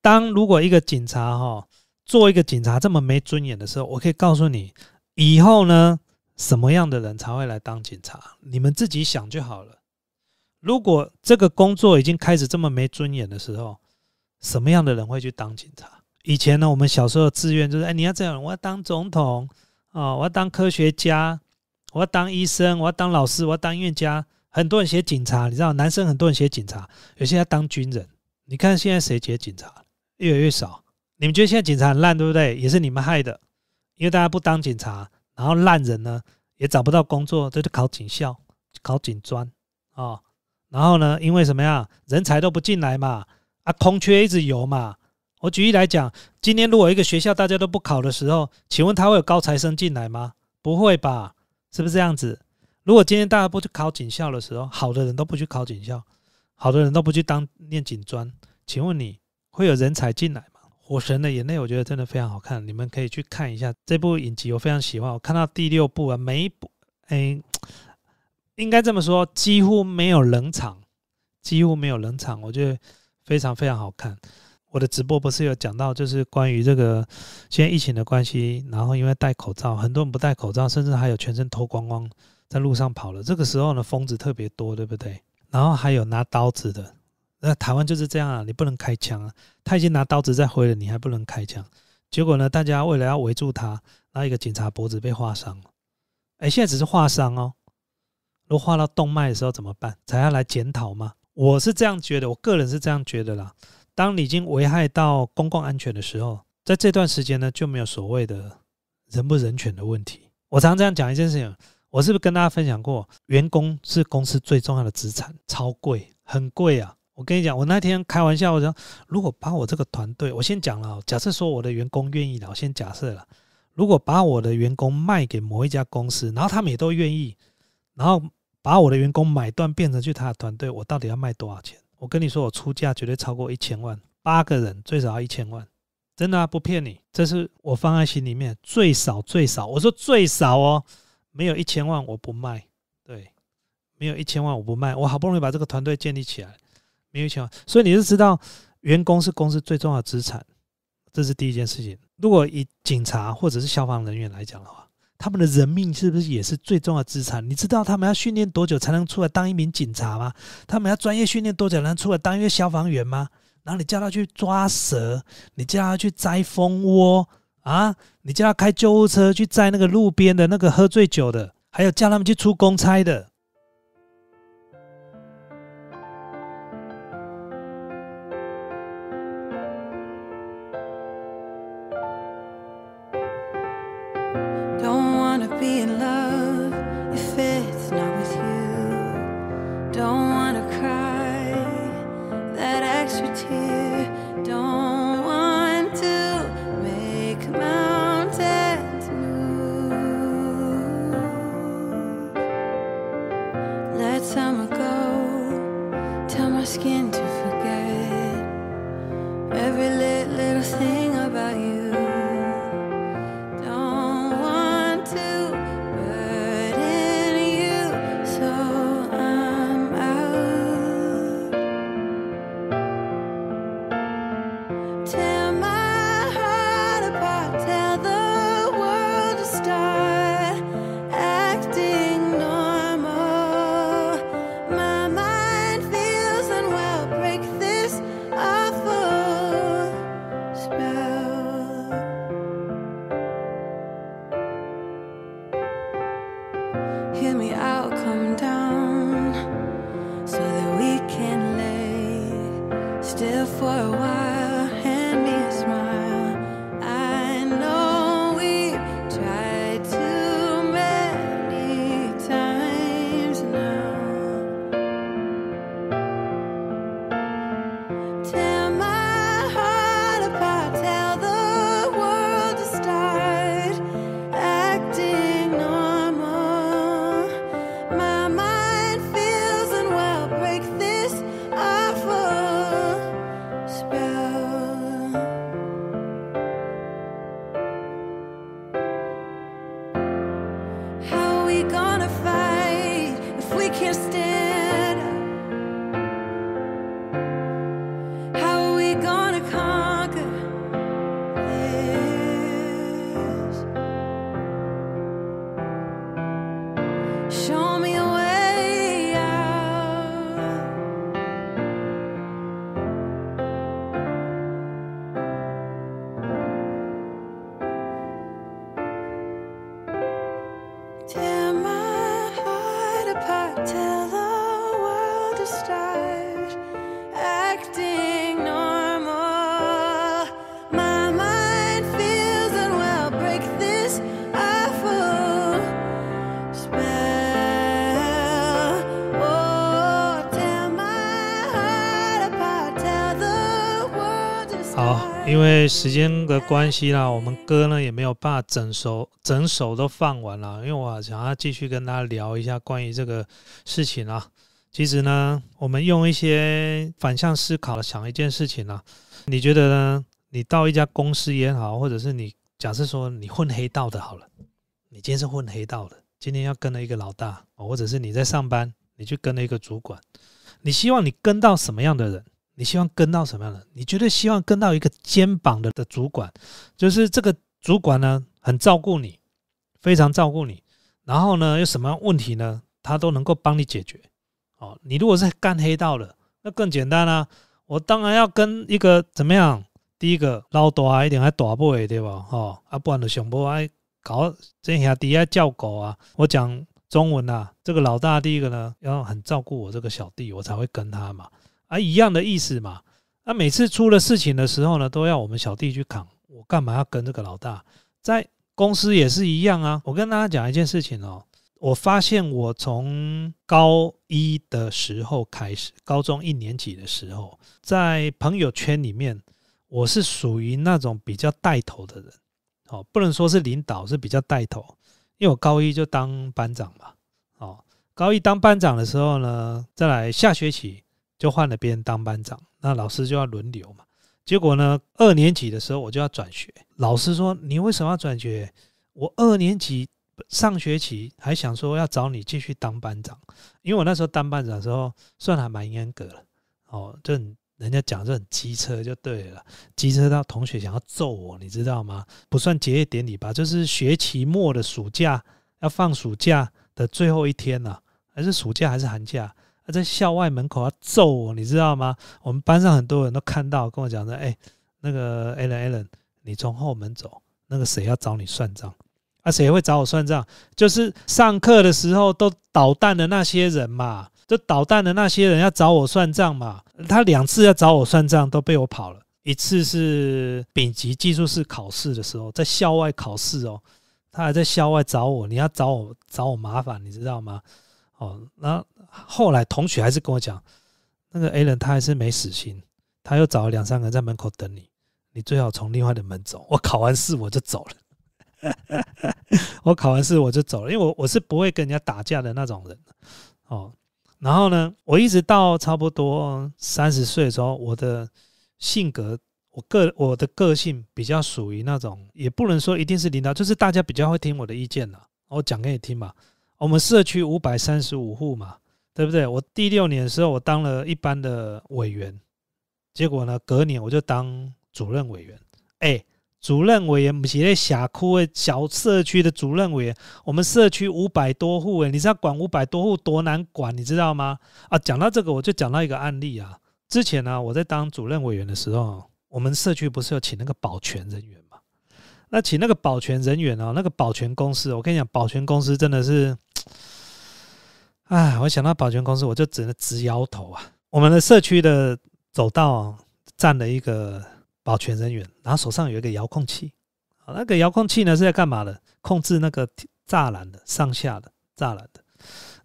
当如果一个警察哈做一个警察这么没尊严的时候，我可以告诉你，以后呢什么样的人才会来当警察？你们自己想就好了。如果这个工作已经开始这么没尊严的时候，什么样的人会去当警察？以前呢，我们小时候的志愿就是：哎，你要这样，我要当总统啊，我要当科学家，我要当医生，我要当老师，我要当音乐家。很多人写警察，你知道，男生很多人写警察，有些要当军人。你看现在谁写警察？越来越少。你们觉得现在警察很烂，对不对？也是你们害的，因为大家不当警察，然后烂人呢也找不到工作，都去考警校、考警专啊。然后呢？因为什么呀？人才都不进来嘛，啊，空缺一直有嘛。我举例来讲，今天如果一个学校大家都不考的时候，请问他会有高材生进来吗？不会吧？是不是这样子？如果今天大家不去考警校的时候，好的人都不去考警校，好的人都不去当念警专，请问你会有人才进来吗？火神的眼泪，我觉得真的非常好看，你们可以去看一下这部影集，我非常喜欢。我看到第六部啊，每一部，哎。应该这么说，几乎没有冷场，几乎没有冷场，我觉得非常非常好看。我的直播不是有讲到，就是关于这个现在疫情的关系，然后因为戴口罩，很多人不戴口罩，甚至还有全身脱光光在路上跑了。这个时候呢，疯子特别多，对不对？然后还有拿刀子的，那台湾就是这样啊，你不能开枪啊，他已经拿刀子在挥了，你还不能开枪。结果呢，大家为了要围住他，那一个警察脖子被划伤了。哎，现在只是划伤哦。如果画到动脉的时候怎么办？才要来检讨吗？我是这样觉得，我个人是这样觉得啦。当你已经危害到公共安全的时候，在这段时间呢，就没有所谓的人不人权的问题。我常常这样讲一件事情，我是不是跟大家分享过？员工是公司最重要的资产，超贵，很贵啊！我跟你讲，我那天开玩笑，我说如果把我这个团队，我先讲了，假设说我的员工愿意了，我先假设了，如果把我的员工卖给某一家公司，然后他们也都愿意，然后。把我的员工买断变成去他的团队，我到底要卖多少钱？我跟你说，我出价绝对超过一千万，八个人最少要一千万，真的啊，不骗你，这是我放在心里面最少最少，我说最少哦，没有一千万我不卖，对，没有一千万我不卖，我好不容易把这个团队建立起来，没有一千万，所以你是知道，员工是公司最重要的资产，这是第一件事情。如果以警察或者是消防人员来讲的话。他们的人命是不是也是最重要的资产？你知道他们要训练多久才能出来当一名警察吗？他们要专业训练多久才能出来当一个消防员吗？然后你叫他去抓蛇，你叫他去摘蜂窝啊，你叫他开救护车去摘那个路边的那个喝醉酒的，还有叫他们去出公差的。Hear me out, come down so that we can lay still for a while. 时间的关系啦，我们歌呢也没有办法整首整首都放完了，因为我想要继续跟大家聊一下关于这个事情啊。其实呢，我们用一些反向思考想一件事情啊，你觉得呢？你到一家公司也好，或者是你假设说你混黑道的好了，你今天是混黑道的，今天要跟了一个老大，或者是你在上班，你去跟了一个主管，你希望你跟到什么样的人？你希望跟到什么样的？你绝对希望跟到一个肩膀的的主管，就是这个主管呢很照顾你，非常照顾你，然后呢有什么问题呢，他都能够帮你解决。哦，你如果是干黑道的，那更简单啦、我当然要跟一个怎么样？第一个老大一定还大尾对吧？哦，啊，不然就上波爱搞这兄弟爱叫狗啊。我讲中文啊，这个老大第一个呢要很照顾我这个小弟，我才会跟他嘛。啊，一样的意思嘛。那、每次出了事情的时候呢，都要我们小弟去扛，我干嘛要跟这个老大？在公司也是一样啊。我跟大家讲一件事情哦，我发现我从高一的时候开始，高中一年级的时候，在朋友圈里面，我是属于那种比较带头的人。哦，不能说是领导，是比较带头，因为我高一就当班长嘛。哦，高一当班长的时候呢，再来下学期就换了别人当班长，那老师就要轮流嘛。结果呢，二年级的时候我就要转学，老师说你为什么要转学？我二年级上学期还想说要找你继续当班长，因为我那时候当班长的时候算还蛮严格的，哦，就很人家讲就很机车就对了，机车到同学想要揍我，你知道吗？不算结业典礼吧，就是学期末的暑假要放暑假的最后一天呐、还是暑假还是寒假？他在校外门口要揍我，你知道吗？我们班上很多人都看到，跟我讲说：“哎、那个 Allen Allen，你从后门走，那个谁要找你算账。”啊，谁会找我算账？就是上课的时候都捣蛋的那些人嘛，就捣蛋的那些人要找我算账嘛。他两次要找我算账，都被我跑了。一次是丙级技术室考试的时候，在校外考试哦，他还在校外找我，你要找我找我麻烦，你知道吗？哦，那后来同学还是跟我讲，那个 A 人他还是没死心，他又找了两三个人在门口等你，你最好从另外的门走。我考完试我就走了，我考完试我就走了，因为我我是不会跟人家打架的那种人哦。然后呢，我一直到差不多三十岁的时候，我的性格，我个我的个性比较属于那种，也不能说一定是领导，就是大家比较会听我的意见啦。我讲给你听嘛，我们社区五百三十五户嘛，对不对？我第六年的时候，我当了一般的委员，结果呢，隔年我就当主任委员。哎，主任委员不是在辖区的小社区的主任委员，我们社区五百多户，哎，你知道管五百多户多难管，你知道吗？啊，讲到这个，我就讲到一个案例啊。之前呢、我在当主任委员的时候，我们社区不是有请那个保全人员嘛？那请那个保全人员啊，那个保全公司，我跟你讲，保全公司真的是，哎，我想到保全公司，我就只能直摇头啊。我们的社区的走道、站了一个保全人员，然后手上有一个遥控器，那个遥控器呢是在干嘛的？控制那个栅栏的上下的栅栏的。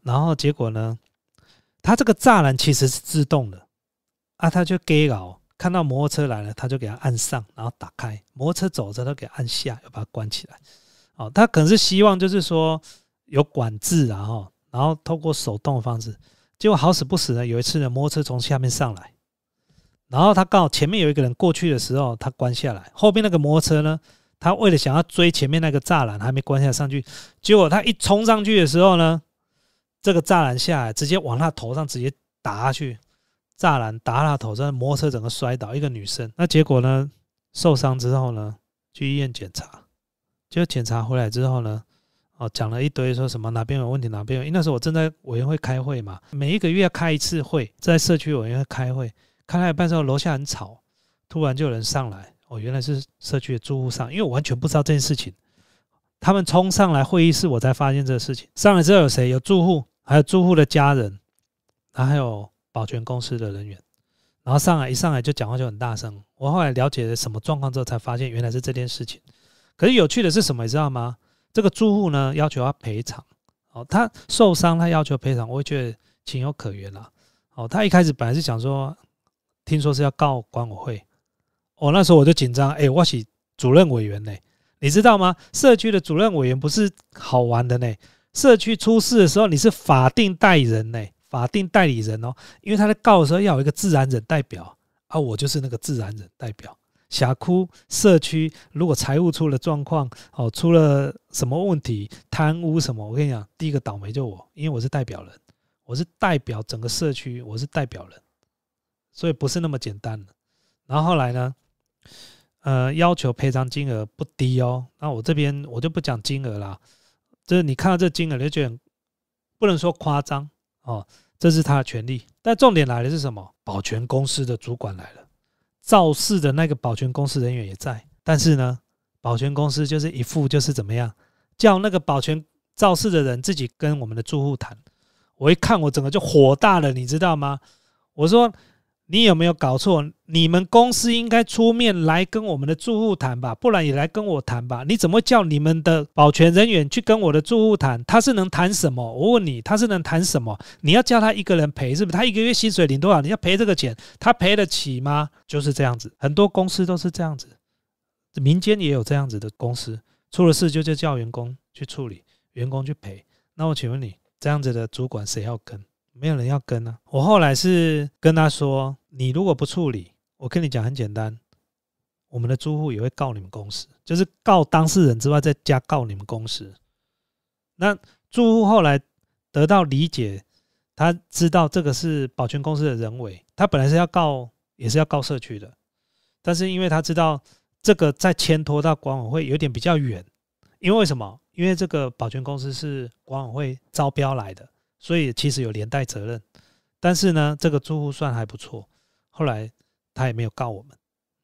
然后结果呢，它这个栅栏其实是自动的啊，他就给搞。看到摩托车来了，他就给它按上，然后打开。摩托车走着，他给按下，又把它关起来。哦，他可能是希望就是说有管制啊，哈，然后透过手动的方式。结果好死不死呢，有一次呢，摩托车从下面上来，然后他刚好前面有一个人过去的时候，他关下来，后边那个摩托车呢，他为了想要追前面那个栅栏，还没关下上去，结果他一冲上去的时候呢，这个栅栏下来，直接往他头上直接打下去，栅栏打他头上，摩托车整个摔倒，一个女生。那结果呢，受伤之后呢，去医院检查，结果检查回来之后呢，哦，讲了一堆说什么哪边有问题，哪边有。因为那时候我正在委员会开会嘛，每一个月开一次会，在社区委员会开会，开到一半之后楼下很吵，突然就有人上来。哦，原来是社区的住户上，因为我完全不知道这件事情，他们冲上来会议室，我才发现这个事情。上来之后有谁？有住户，还有住户的家人，然后还有保全公司的人员。然后上来一上来就讲话就很大声。我后来了解了什么状况之后，才发现原来是这件事情。可是有趣的是什么，你知道吗？这个住户呢要求要赔偿，哦，他受伤，他要求赔偿，我也觉得情有可原啦。哦，他一开始本来是想说，听说是要告管委会。哦，那时候我就紧张，哎，我是主任委员呢，你知道吗？社区的主任委员不是好玩的呢。社区出事的时候，你是法定代理人呢，法定代理人哦，因为他在告的时候要有一个自然人代表啊，我就是那个自然人代表。峡谷社区如果财务出了状况，哦，出了什么问题，贪污什么，我跟你讲，第一个倒霉就我，因为我是代表人，我是代表整个社区，我是代表人，所以不是那么简单的。然后后来呢？呃，要求赔偿金额不低哦。那我这边我就不讲金额啦，就是你看到这金额，你就觉得不能说夸张哦，这是他的权利。但重点来的是什么？保全公司的主管来了，肇事的那个保全公司人员也在。但是呢，保全公司就是一副就是怎么样，叫那个保全肇事的人自己跟我们的住户谈。我一看，我整个就火大了，你知道吗？我说。你有没有搞错？你们公司应该出面来跟我们的住户谈吧，不然也来跟我谈吧。你怎么叫你们的保全人员去跟我的住户谈？他是能谈什么？我问你，他是能谈什么？你要叫他一个人赔，是不是？他一个月薪水领多少？你要赔这个钱，他赔得起吗？就是这样子，很多公司都是这样子，民间也有这样子的公司，出了事就就叫员工去处理，员工去赔。那我请问你，这样子的主管谁要跟？没有人要跟啊！我后来是跟他说：“你如果不处理，我跟你讲很简单，我们的租户也会告你们公司，就是告当事人之外，再加告你们公司。”那住户后来得到理解，他知道这个是保全公司的人为，他本来是要告，也是要告社区的，但是因为他知道这个再牵拖到管委会有点比较远，因为什么？因为这个保全公司是管委会招标来的。所以其实有连带责任，但是呢，这个住户算还不错，后来他也没有告我们，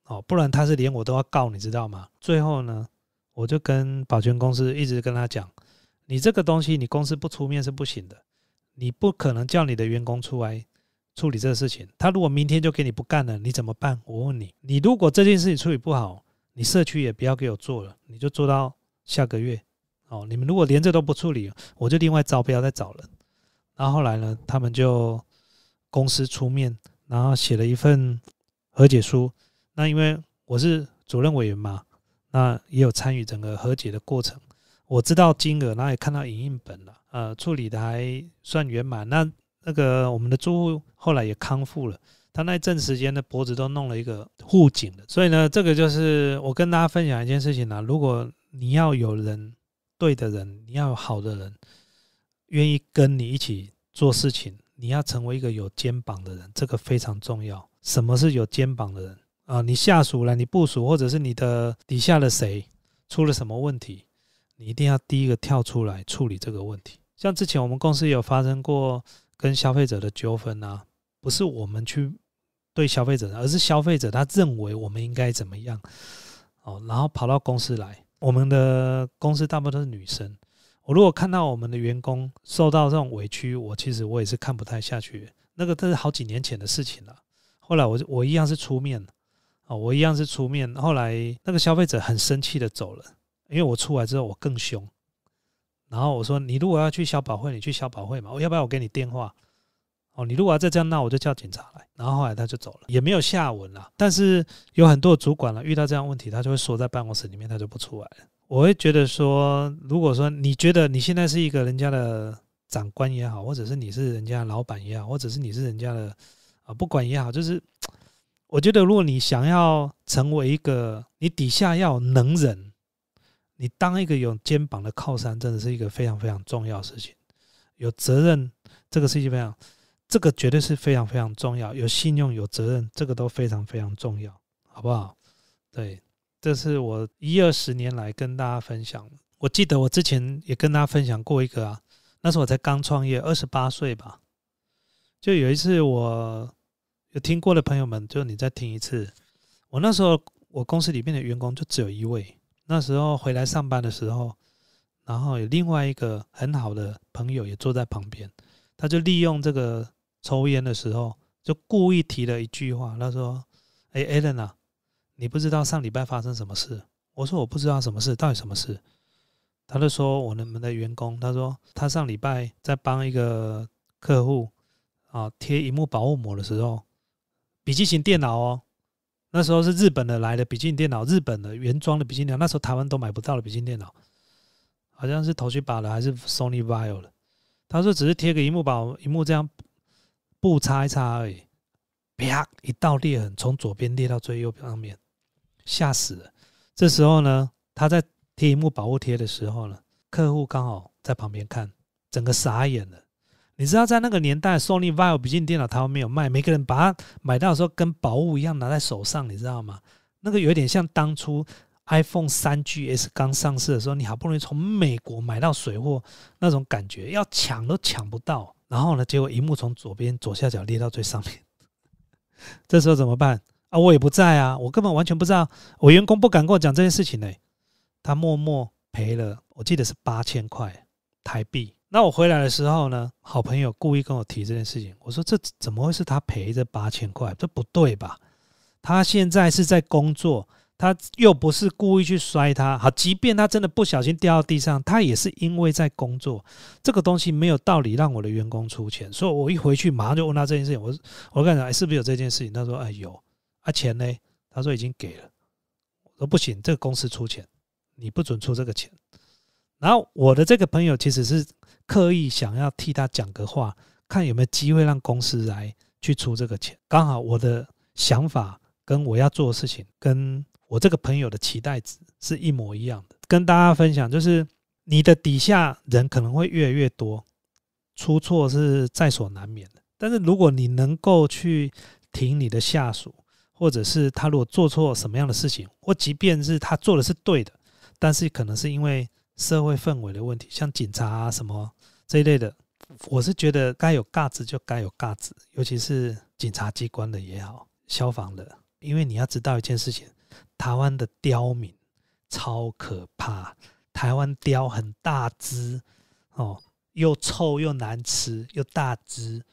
哦，不然他是连我都要告，你知道吗？最后呢，我就跟保全公司一直跟他讲，你这个东西你公司不出面是不行的，你不可能叫你的员工出来处理这个事情，他如果明天就给你不干了，你怎么办？我问你，你如果这件事情处理不好，你社区也不要给我做了，你就做到下个月，哦，你们如果连这都不处理，我就另外招标再找人。然后后来呢，他们就公司出面，然后写了一份和解书。那因为我是主任委员嘛，那也有参与整个和解的过程。我知道金额，然后也看到影印本了，呃，处理的还算圆满。那那个我们的住户后来也康复了，他那一阵时间的脖子都弄了一个护颈的。所以呢，这个就是我跟大家分享一件事情啊，如果你要有人对的人，你要有好的人。愿意跟你一起做事情，你要成为一个有肩膀的人，这个非常重要。什么是有肩膀的人啊？你下属了，你部署或者是你的底下的谁出了什么问题，你一定要第一个跳出来处理这个问题。像之前我们公司有发生过跟消费者的纠纷啊，不是我们去对消费者，而是消费者他认为我们应该怎么样哦，然后跑到公司来。我们的公司大部分都是女生。我如果看到我们的员工受到这种委屈，我其实我也是看不太下去。那个都是好几年前的事情了。后来我我一样是出面啊，我一样是出面。后来那个消费者很生气的走了，因为我出来之后我更凶。然后我说：“你如果要去消保会，你去消保会嘛。我要不要我给你电话？哦，你如果要再这样闹，我就叫警察来。”然后后来他就走了，也没有下文了。但是有很多主管了，遇到这样问题，他就会缩在办公室里面，他就不出来了。我会觉得说，如果说你觉得你现在是一个人家的长官也好，或者是你是人家老板也好，或者是你是人家的啊，不管也好，就是我觉得如果你想要成为一个你底下要能人，你当一个有肩膀的靠山，真的是一个非常非常重要的事情。有责任，这个事情非常，这个绝对是非常非常重要。有信用、有责任，这个都非常非常重要，好不好？对，这是我一二十年来跟大家分享。我记得我之前也跟大家分享过一个啊，那时候我才刚创业，二十八岁吧。就有一次我有听过的朋友们，就你再听一次。我那时候我公司里面的员工就只有一位，那时候回来上班的时候，然后有另外一个很好的朋友也坐在旁边，他就利用这个抽烟的时候，就故意提了一句话，他说：“哎 a l a n 啊，你不知道上礼拜发生什么事？”我说：“我不知道什么事，到底什么事？”他就说：“我们的员工，他说他上礼拜在帮一个客户啊贴荧幕保护膜的时候，笔记型电脑哦，那时候是日本的来的笔记型电脑，日本的原装的笔记电脑，那时候台湾都买不到的笔记电脑，好像是头绪把的还是 Sony Vio 的。他说只是贴个荧幕保荧幕这样布擦一擦而已，啪一道裂痕从左边裂到最右上面，吓死了。这时候呢，他在贴荧幕保护贴的时候呢，客户刚好在旁边看，整个傻眼了。你知道在那个年代，Sony Vaio 笔记电脑台湾没有卖，每个人把它买到的时候跟宝物一样拿在手上，你知道吗？那个有点像当初 iPhone 三 GS 刚上市的时候，你好不容易从美国买到水货那种感觉，要抢都抢不到。然后呢，结果荧幕从左边左下角裂到最上面，这时候怎么办啊？我也不在啊，我根本完全不知道，我员工不敢跟我讲这件事情呢、他默默赔了，我记得是八千块台币。那我回来的时候呢，好朋友故意跟我提这件事情，我说这怎么会是他赔这八千块？这不对吧？他现在是在工作，他又不是故意去摔他。好，即便他真的不小心掉到地上，他也是因为在工作。这个东西没有道理让我的员工出钱，所以我一回去马上就问他这件事情。我我跟他讲，哎，是不是有这件事情？他说，哎，有。啊，钱呢？他说已经给了。我说不行，这个公司出钱。你不准出这个钱。然后我的这个朋友其实是刻意想要替他讲个话，看有没有机会让公司来去出这个钱。刚好我的想法跟我要做的事情，跟我这个朋友的期待值是一模一样的。跟大家分享，就是你的底下人可能会越来越多，出错是在所难免的。但是如果你能够去挺你的下属，或者是他如果做错什么样的事情，或即便是他做的是对的，但是可能是因为社会氛围的问题，像警察啊什么这一类的，我是觉得该有价值就该有价值，尤其是警察机关的也好，消防的，因为你要知道一件事情，台湾的刁民超可怕，台湾刁很大只哦，又臭又难吃又大只，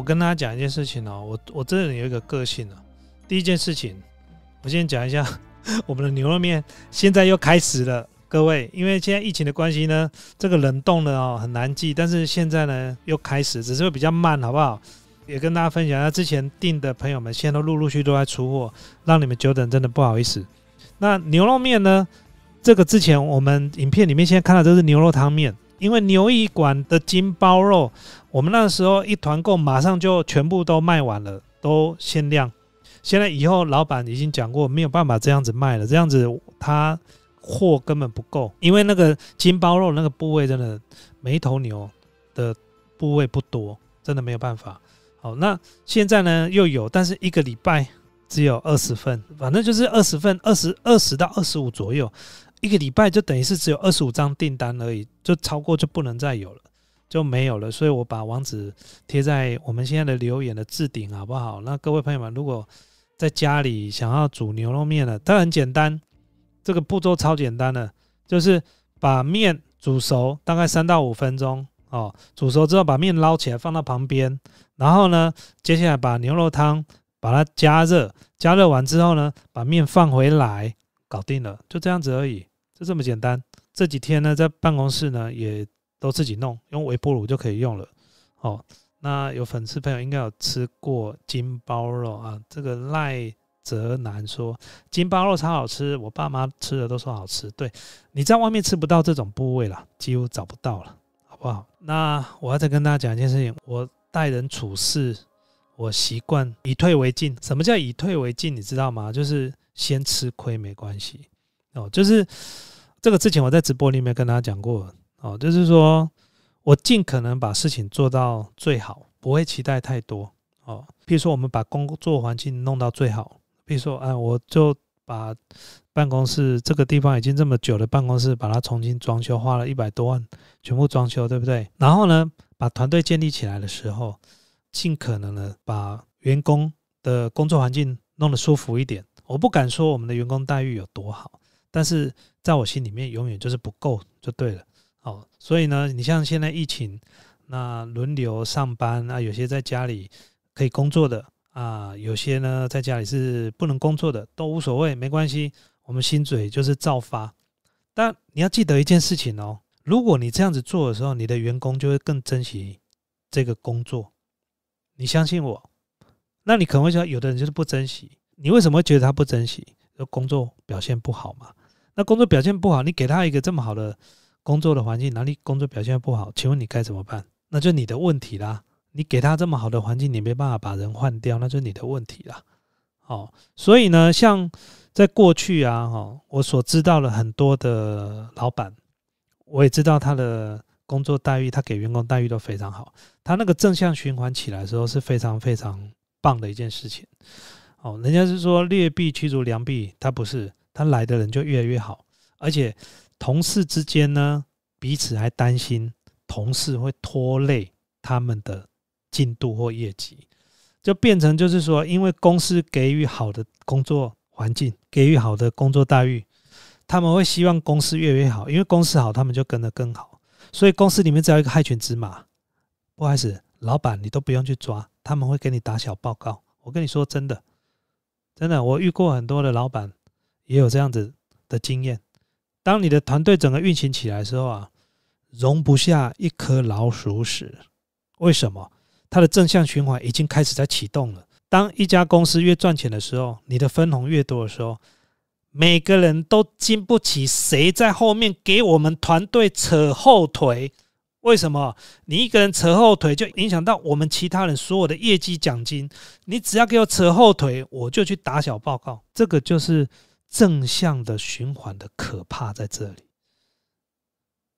我跟大家讲一件事情哦，我我这人有一个个性啊。第一件事情，我先讲一下 我们的牛肉面现在又开始了，各位，因为现在疫情的关系呢，这个冷冻的哦很难寄，但是现在呢又开始，只是会比较慢，好不好？也跟大家分享一下，之前订的朋友们现在都陆陆续续都在出货，让你们久等，真的不好意思。那牛肉面呢？这个之前我们影片里面现在看到都是牛肉汤面，因为牛一馆的金包肉，我们那时候一团购马上就全部都卖完了，都限量。现在以后老板已经讲过，没有办法这样子卖了，这样子他货根本不够，因为那个金包肉那个部位真的每一头牛的部位不多，真的没有办法。好，那现在呢又有，但是一个礼拜只有二十份，反正就是二十份，二十二十到二十五左右，一个礼拜就等于是只有二十五张订单而已，就超过就不能再有了，就没有了。所以我把网址贴在我们现在的留言的置顶，好不好？那各位朋友们，如果在家里想要煮牛肉面的，它很简单，这个步骤超简单的，就是把面煮熟，大概三到五分钟哦。煮熟之后，把面捞起来放到旁边，然后呢，接下来把牛肉汤把它加热，加热完之后呢，把面放回来，搞定了，就这样子而已，就这么简单。这几天呢，在办公室呢，也都自己弄，用微波炉就可以用了。哦，那有粉丝朋友应该有吃过金包肉啊，这个赖泽南说金包肉超好吃，我爸妈吃的都说好吃。对，你在外面吃不到这种部位啦，几乎找不到了，好不好？那我要再跟大家讲一件事情，我待人处事，我习惯以退为进。什么叫以退为进？你知道吗？就是先吃亏没关系哦，就是这个之前我在直播里面跟大家讲过哦，就是说。我尽可能把事情做到最好，不会期待太多哦。譬如说，我们把工作环境弄到最好，譬如说，啊，我就把办公室这个地方已经这么久的办公室，把它重新装修，花了一百多万，全部装修，对不对？然后呢，把团队建立起来的时候，尽可能的把员工的工作环境弄得舒服一点。我不敢说我们的员工待遇有多好，但是在我心里面永远就是不够，就对了。哦，所以呢，你像现在疫情，那轮流上班啊，有些在家里可以工作的啊，有些呢在家里是不能工作的，都无所谓，没关系，我们心嘴就是照发。但你要记得一件事情哦，如果你这样子做的时候，你的员工就会更珍惜这个工作。你相信我，那你可能会说，有的人就是不珍惜，你为什么会觉得他不珍惜？就工作表现不好嘛？那工作表现不好，你给他一个这么好的。工作的环境哪里工作表现不好？请问你该怎么办？那就你的问题啦。你给他这么好的环境，你没办法把人换掉，那就你的问题啦。哦，所以呢，像在过去啊，哈，我所知道的很多的老板，我也知道他的工作待遇，他给员工待遇都非常好。他那个正向循环起来的时候，是非常非常棒的一件事情。哦，人家是说劣币驱逐良币，他不是，他来的人就越来越好，而且。同事之间呢，彼此还担心同事会拖累他们的进度或业绩，就变成就是说，因为公司给予好的工作环境，给予好的工作待遇，他们会希望公司越来越好，因为公司好，他们就跟得更好。所以公司里面只要一个害群之马，不好意思，老板你都不用去抓，他们会给你打小报告。我跟你说真的，真的，我遇过很多的老板也有这样子的经验。当你的团队整个运行起来的时候啊，容不下一颗老鼠屎。为什么？它的正向循环已经开始在启动了。当一家公司越赚钱的时候，你的分红越多的时候，每个人都经不起谁在后面给我们团队扯后腿。为什么？你一个人扯后腿，就影响到我们其他人所有的业绩奖金。你只要给我扯后腿，我就去打小报告。这个就是。正向的循环的可怕在这里，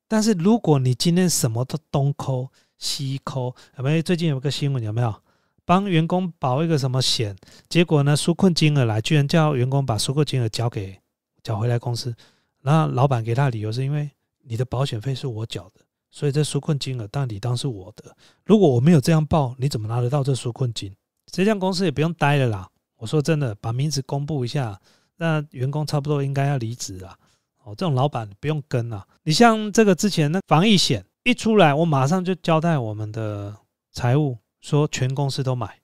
但是如果你今天什么都东抠西抠，有没有？最近有个新闻有没有？帮员工保一个什么险，结果呢纾困金额来，居然叫员工把纾困金额交给缴回来公司，那老板给他理由是因为你的保险费是我缴的，所以这纾困金额当理当是我的。如果我没有这样报，你怎么拿得到这纾困金？这家公司也不用待了啦。我说真的，把名字公布一下。那员工差不多应该要离职了，哦，这种老板不用跟了。你像这个之前那防疫险一出来，我马上就交代我们的财务说全公司都买，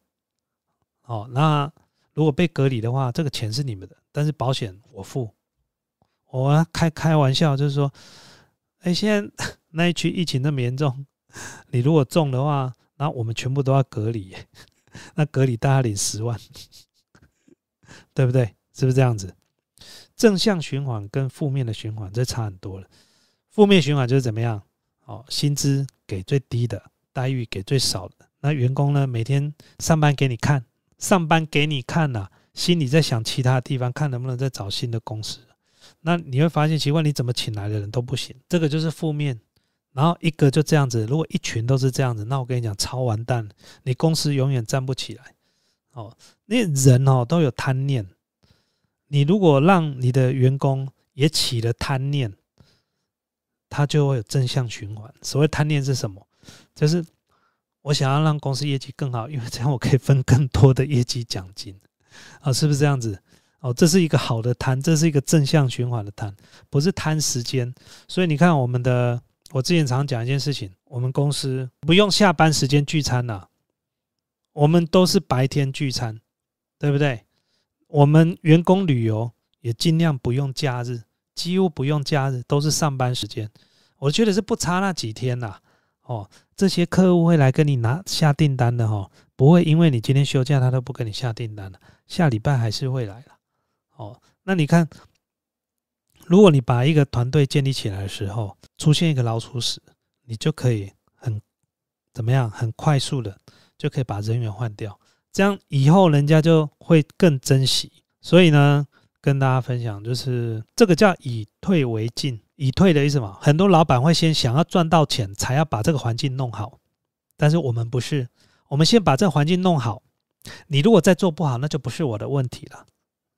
哦，那如果被隔离的话，这个钱是你们的，但是保险我付。我开开玩笑，就是说，哎，现在那一区疫情那么严重，你如果中的话，那我们全部都要隔离，那隔离大家领十万，对不对？是不是这样子？正向循环跟负面的循环这差很多了。负面循环就是怎么样？哦，薪资给最低的，待遇给最少的。那员工呢，每天上班给你看，上班给你看呐、心里在想其他地方，看能不能再找新的公司。那你会发现奇怪，你怎么请来的人都不行，这个就是负面。然后一个就这样子，如果一群都是这样子，那我跟你讲超完蛋，你公司永远站不起来。哦，那人哦都有贪念，你如果让你的员工也起了贪念，他就会有正向循环。所谓贪念是什么？就是我想要让公司业绩更好，因为这样我可以分更多的业绩奖金啊，是不是这样子？哦，这是一个好的贪，这是一个正向循环的贪，不是贪时间。所以你看，我们的我之前常讲一件事情，我们公司不用下班时间聚餐呐、我们都是白天聚餐，对不对？我们员工旅游也尽量不用假日，几乎不用假日，都是上班时间。我觉得是不差那几天呐、哦，这些客户会来跟你拿下订单的哦，不会因为你今天休假，他都不跟你下订单了，下礼拜还是会来了。哦，那你看，如果你把一个团队建立起来的时候，出现一个老鼠屎，你就可以很怎么样，很快速的就可以把人员换掉，这样以后人家就会更珍惜。所以呢，跟大家分享，就是这个叫以退为进。以退的意思嘛，很多老板会先想要赚到钱，才要把这个环境弄好。但是我们不是，我们先把这个环境弄好。你如果再做不好，那就不是我的问题了，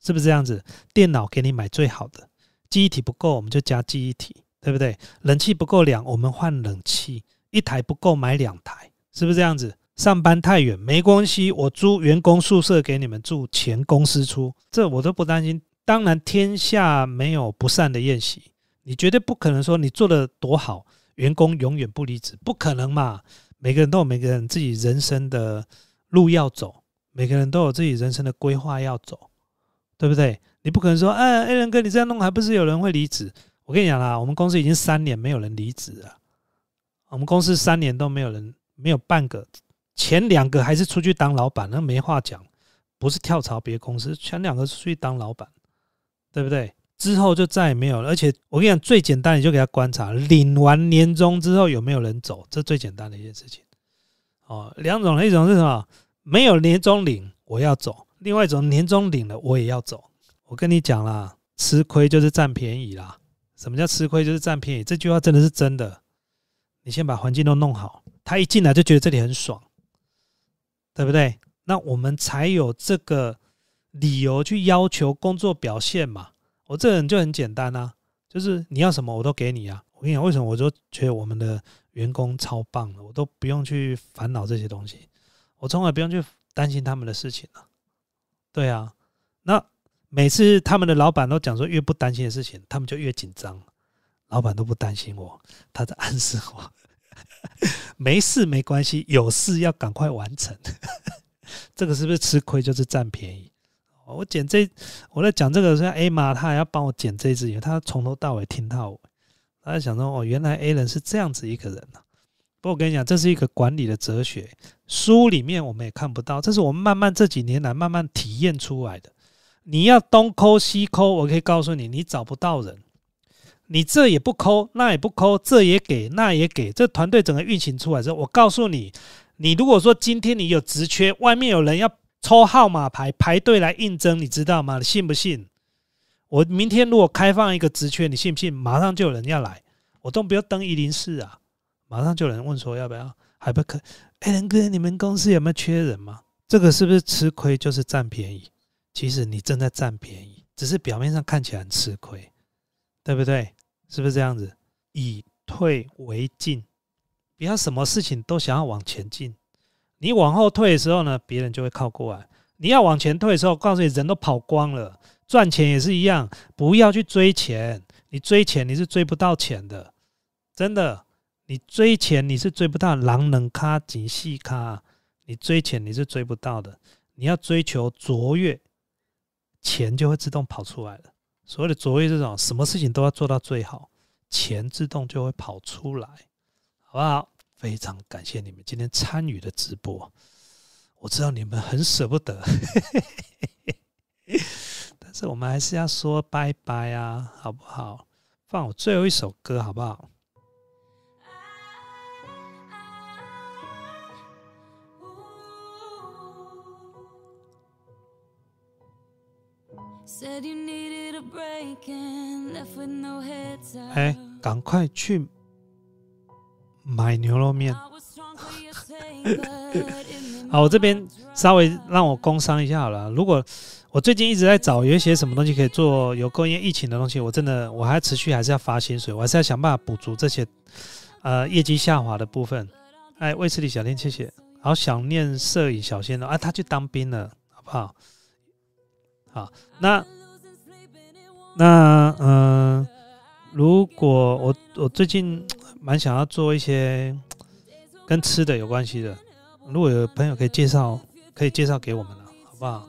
是不是这样子？电脑给你买最好的，记忆体不够，我们就加记忆体，对不对？冷气不够凉，我们换冷气，一台不够买两台，是不是这样子？上班太远没关系，我租员工宿舍给你们住，钱公司出，这我都不担心。当然，天下没有不散的宴席，你绝对不可能说你做的多好，员工永远不离职，不可能嘛。每个人都有每个人自己人生的路要走，每个人都有自己人生的规划要走，对不对？你不可能说，哎，A 人哥，你这样弄还不是有人会离职？我跟你讲啦，我们公司已经三年没有人离职了，我们公司三年都没有人，没有半个，前两个还是出去当老板，那没话讲，不是跳槽别公司，前两个出去当老板，对不对？之后就再也没有了。而且我跟你讲，最简单，你就给他观察，领完年终之后有没有人走，这最简单的一件事情。哦，两种，一种是什么？没有年终领，我要走；另外一种年终领了，我也要走。我跟你讲啦，吃亏就是占便宜啦。什么叫吃亏就是占便宜？这句话真的是真的。你先把环境都弄好，他一进来就觉得这里很爽，对不对？那我们才有这个理由去要求工作表现嘛。我这人就很简单啊，就是你要什么我都给你啊。我跟你讲，为什么我就觉得我们的员工超棒的，我都不用去烦恼这些东西，我从来不用去担心他们的事情啊。对啊，那每次他们的老板都讲说，越不担心的事情，他们就越紧张。老板都不担心我，他在暗示我，没事没关系，有事要赶快完成。这个是不是吃亏就是占便宜？我剪这我在讲这个时候，A 妈她还要帮我剪这支影，她从头到尾听到尾，她在想说哦，原来 A 人是这样子一个人啊。不过我跟你讲，这是一个管理的哲学，书里面我们也看不到，这是我们慢慢这几年来慢慢体验出来的。你要东抠西抠，我可以告诉你，你找不到人。你这也不抠，那也不抠，这也给，那也给，这团队整个运行出来之后，我告诉你，你如果说今天你有职缺，外面有人要抽号码牌排队来应征，你知道吗？你信不信？我明天如果开放一个职缺，你信不信？马上就有人要来，我都不要登一零四啊，马上就有人问说要不要，还不可？哎，仁哥，你们公司有没有缺人吗？这个是不是吃亏就是占便宜？其实你正在占便宜，只是表面上看起来很吃亏，对不对？是不是这样子？以退为进，不要什么事情都想要往前进。你往后退的时候呢，别人就会靠过来；你要往前退的时候，告诉你人都跑光了。赚钱也是一样，不要去追钱。你追钱你是追不到钱的，真的。你追钱你是追不到，狼能卡紧细卡，你追钱你是追不到的，你要追求卓越，钱就会自动跑出来了。所谓的卓越这种，什么事情都要做到最好，钱自动就会跑出来，好不好？非常感谢你们今天参与的直播，我知道你们很舍不得，但是我们还是要说拜拜啊，好不好？放我最后一首歌好不好？哎，赶快去买牛肉面。好，我这边稍微让我工商一下好了。如果我最近一直在找有一些什么东西可以做有关于疫情的东西，我真的我还持续还是要发薪水，我还是要想办法补足这些呃业绩下滑的部分。哎，卫斯理小天，谢谢。好想念摄影小鲜肉啊，他去当兵了，好不好？好，那那嗯、呃如果我我最近蛮想要做一些跟吃的有关系的，如果有朋友可以介绍，可以介绍给我们了，好不好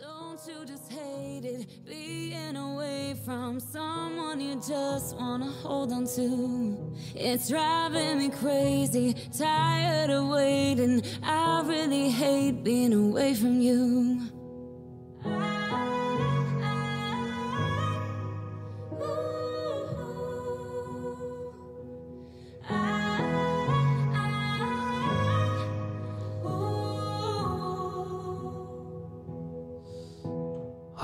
？Don't you just hate it being away from someone you just wanna hold on to? It's driving me crazy, tired of waiting. I really hate being away from you. I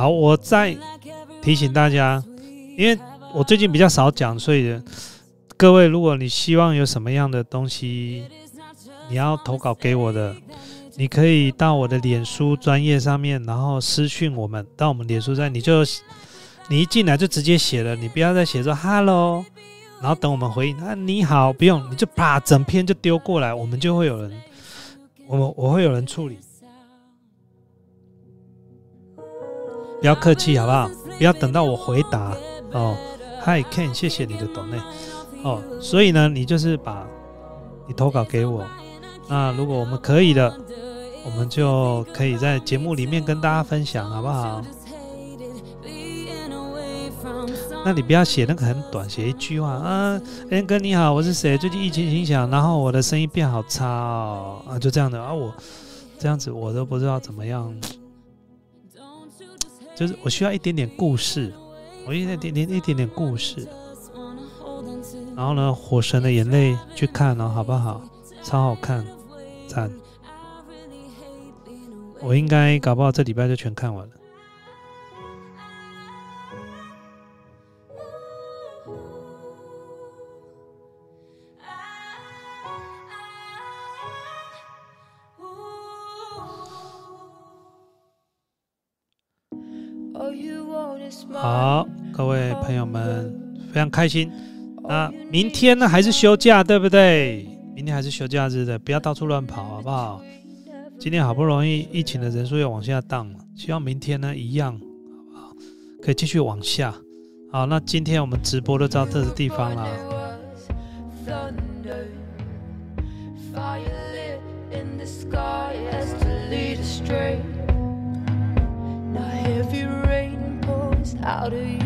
好，我再提醒大家，因为我最近比较少讲，所以各位，如果你希望有什么样的东西，你要投稿给我的，你可以到我的脸书专业上面，然后私讯我们，到我们脸书上，你就你一进来就直接写了，你不要再写说 “hello”，然后等我们回应啊你好，不用，你就把整篇就丢过来，我们就会有人，我们我会有人处理，不要客气好不好？不要等到我回答哦。Hi Ken，谢谢你的懂内哦。所以呢，你就是把你投稿给我，那如果我们可以的，我们就可以在节目里面跟大家分享，好不好？那你不要写那个很短，写一句话啊，N 哥你好，我是谁？最近疫情影响，然后我的声音变好差哦，啊，就这样的啊，我这样子我都不知道怎么样，就是我需要一点点故事，我一点点一点点故事，然后呢，火神的眼泪去看哦，好不好？超好看，赞！我应该搞不好这礼拜就全看完了。好，各位朋友们，非常开心。那明天呢还是休假，对不对？明天还是休假日的，不要到处乱跑，好不好？今天好不容易疫情的人数又往下降了，希望明天呢一样，好不好？可以继续往下。好，那今天我们直播就到这个地方啦。Thunder, out of you.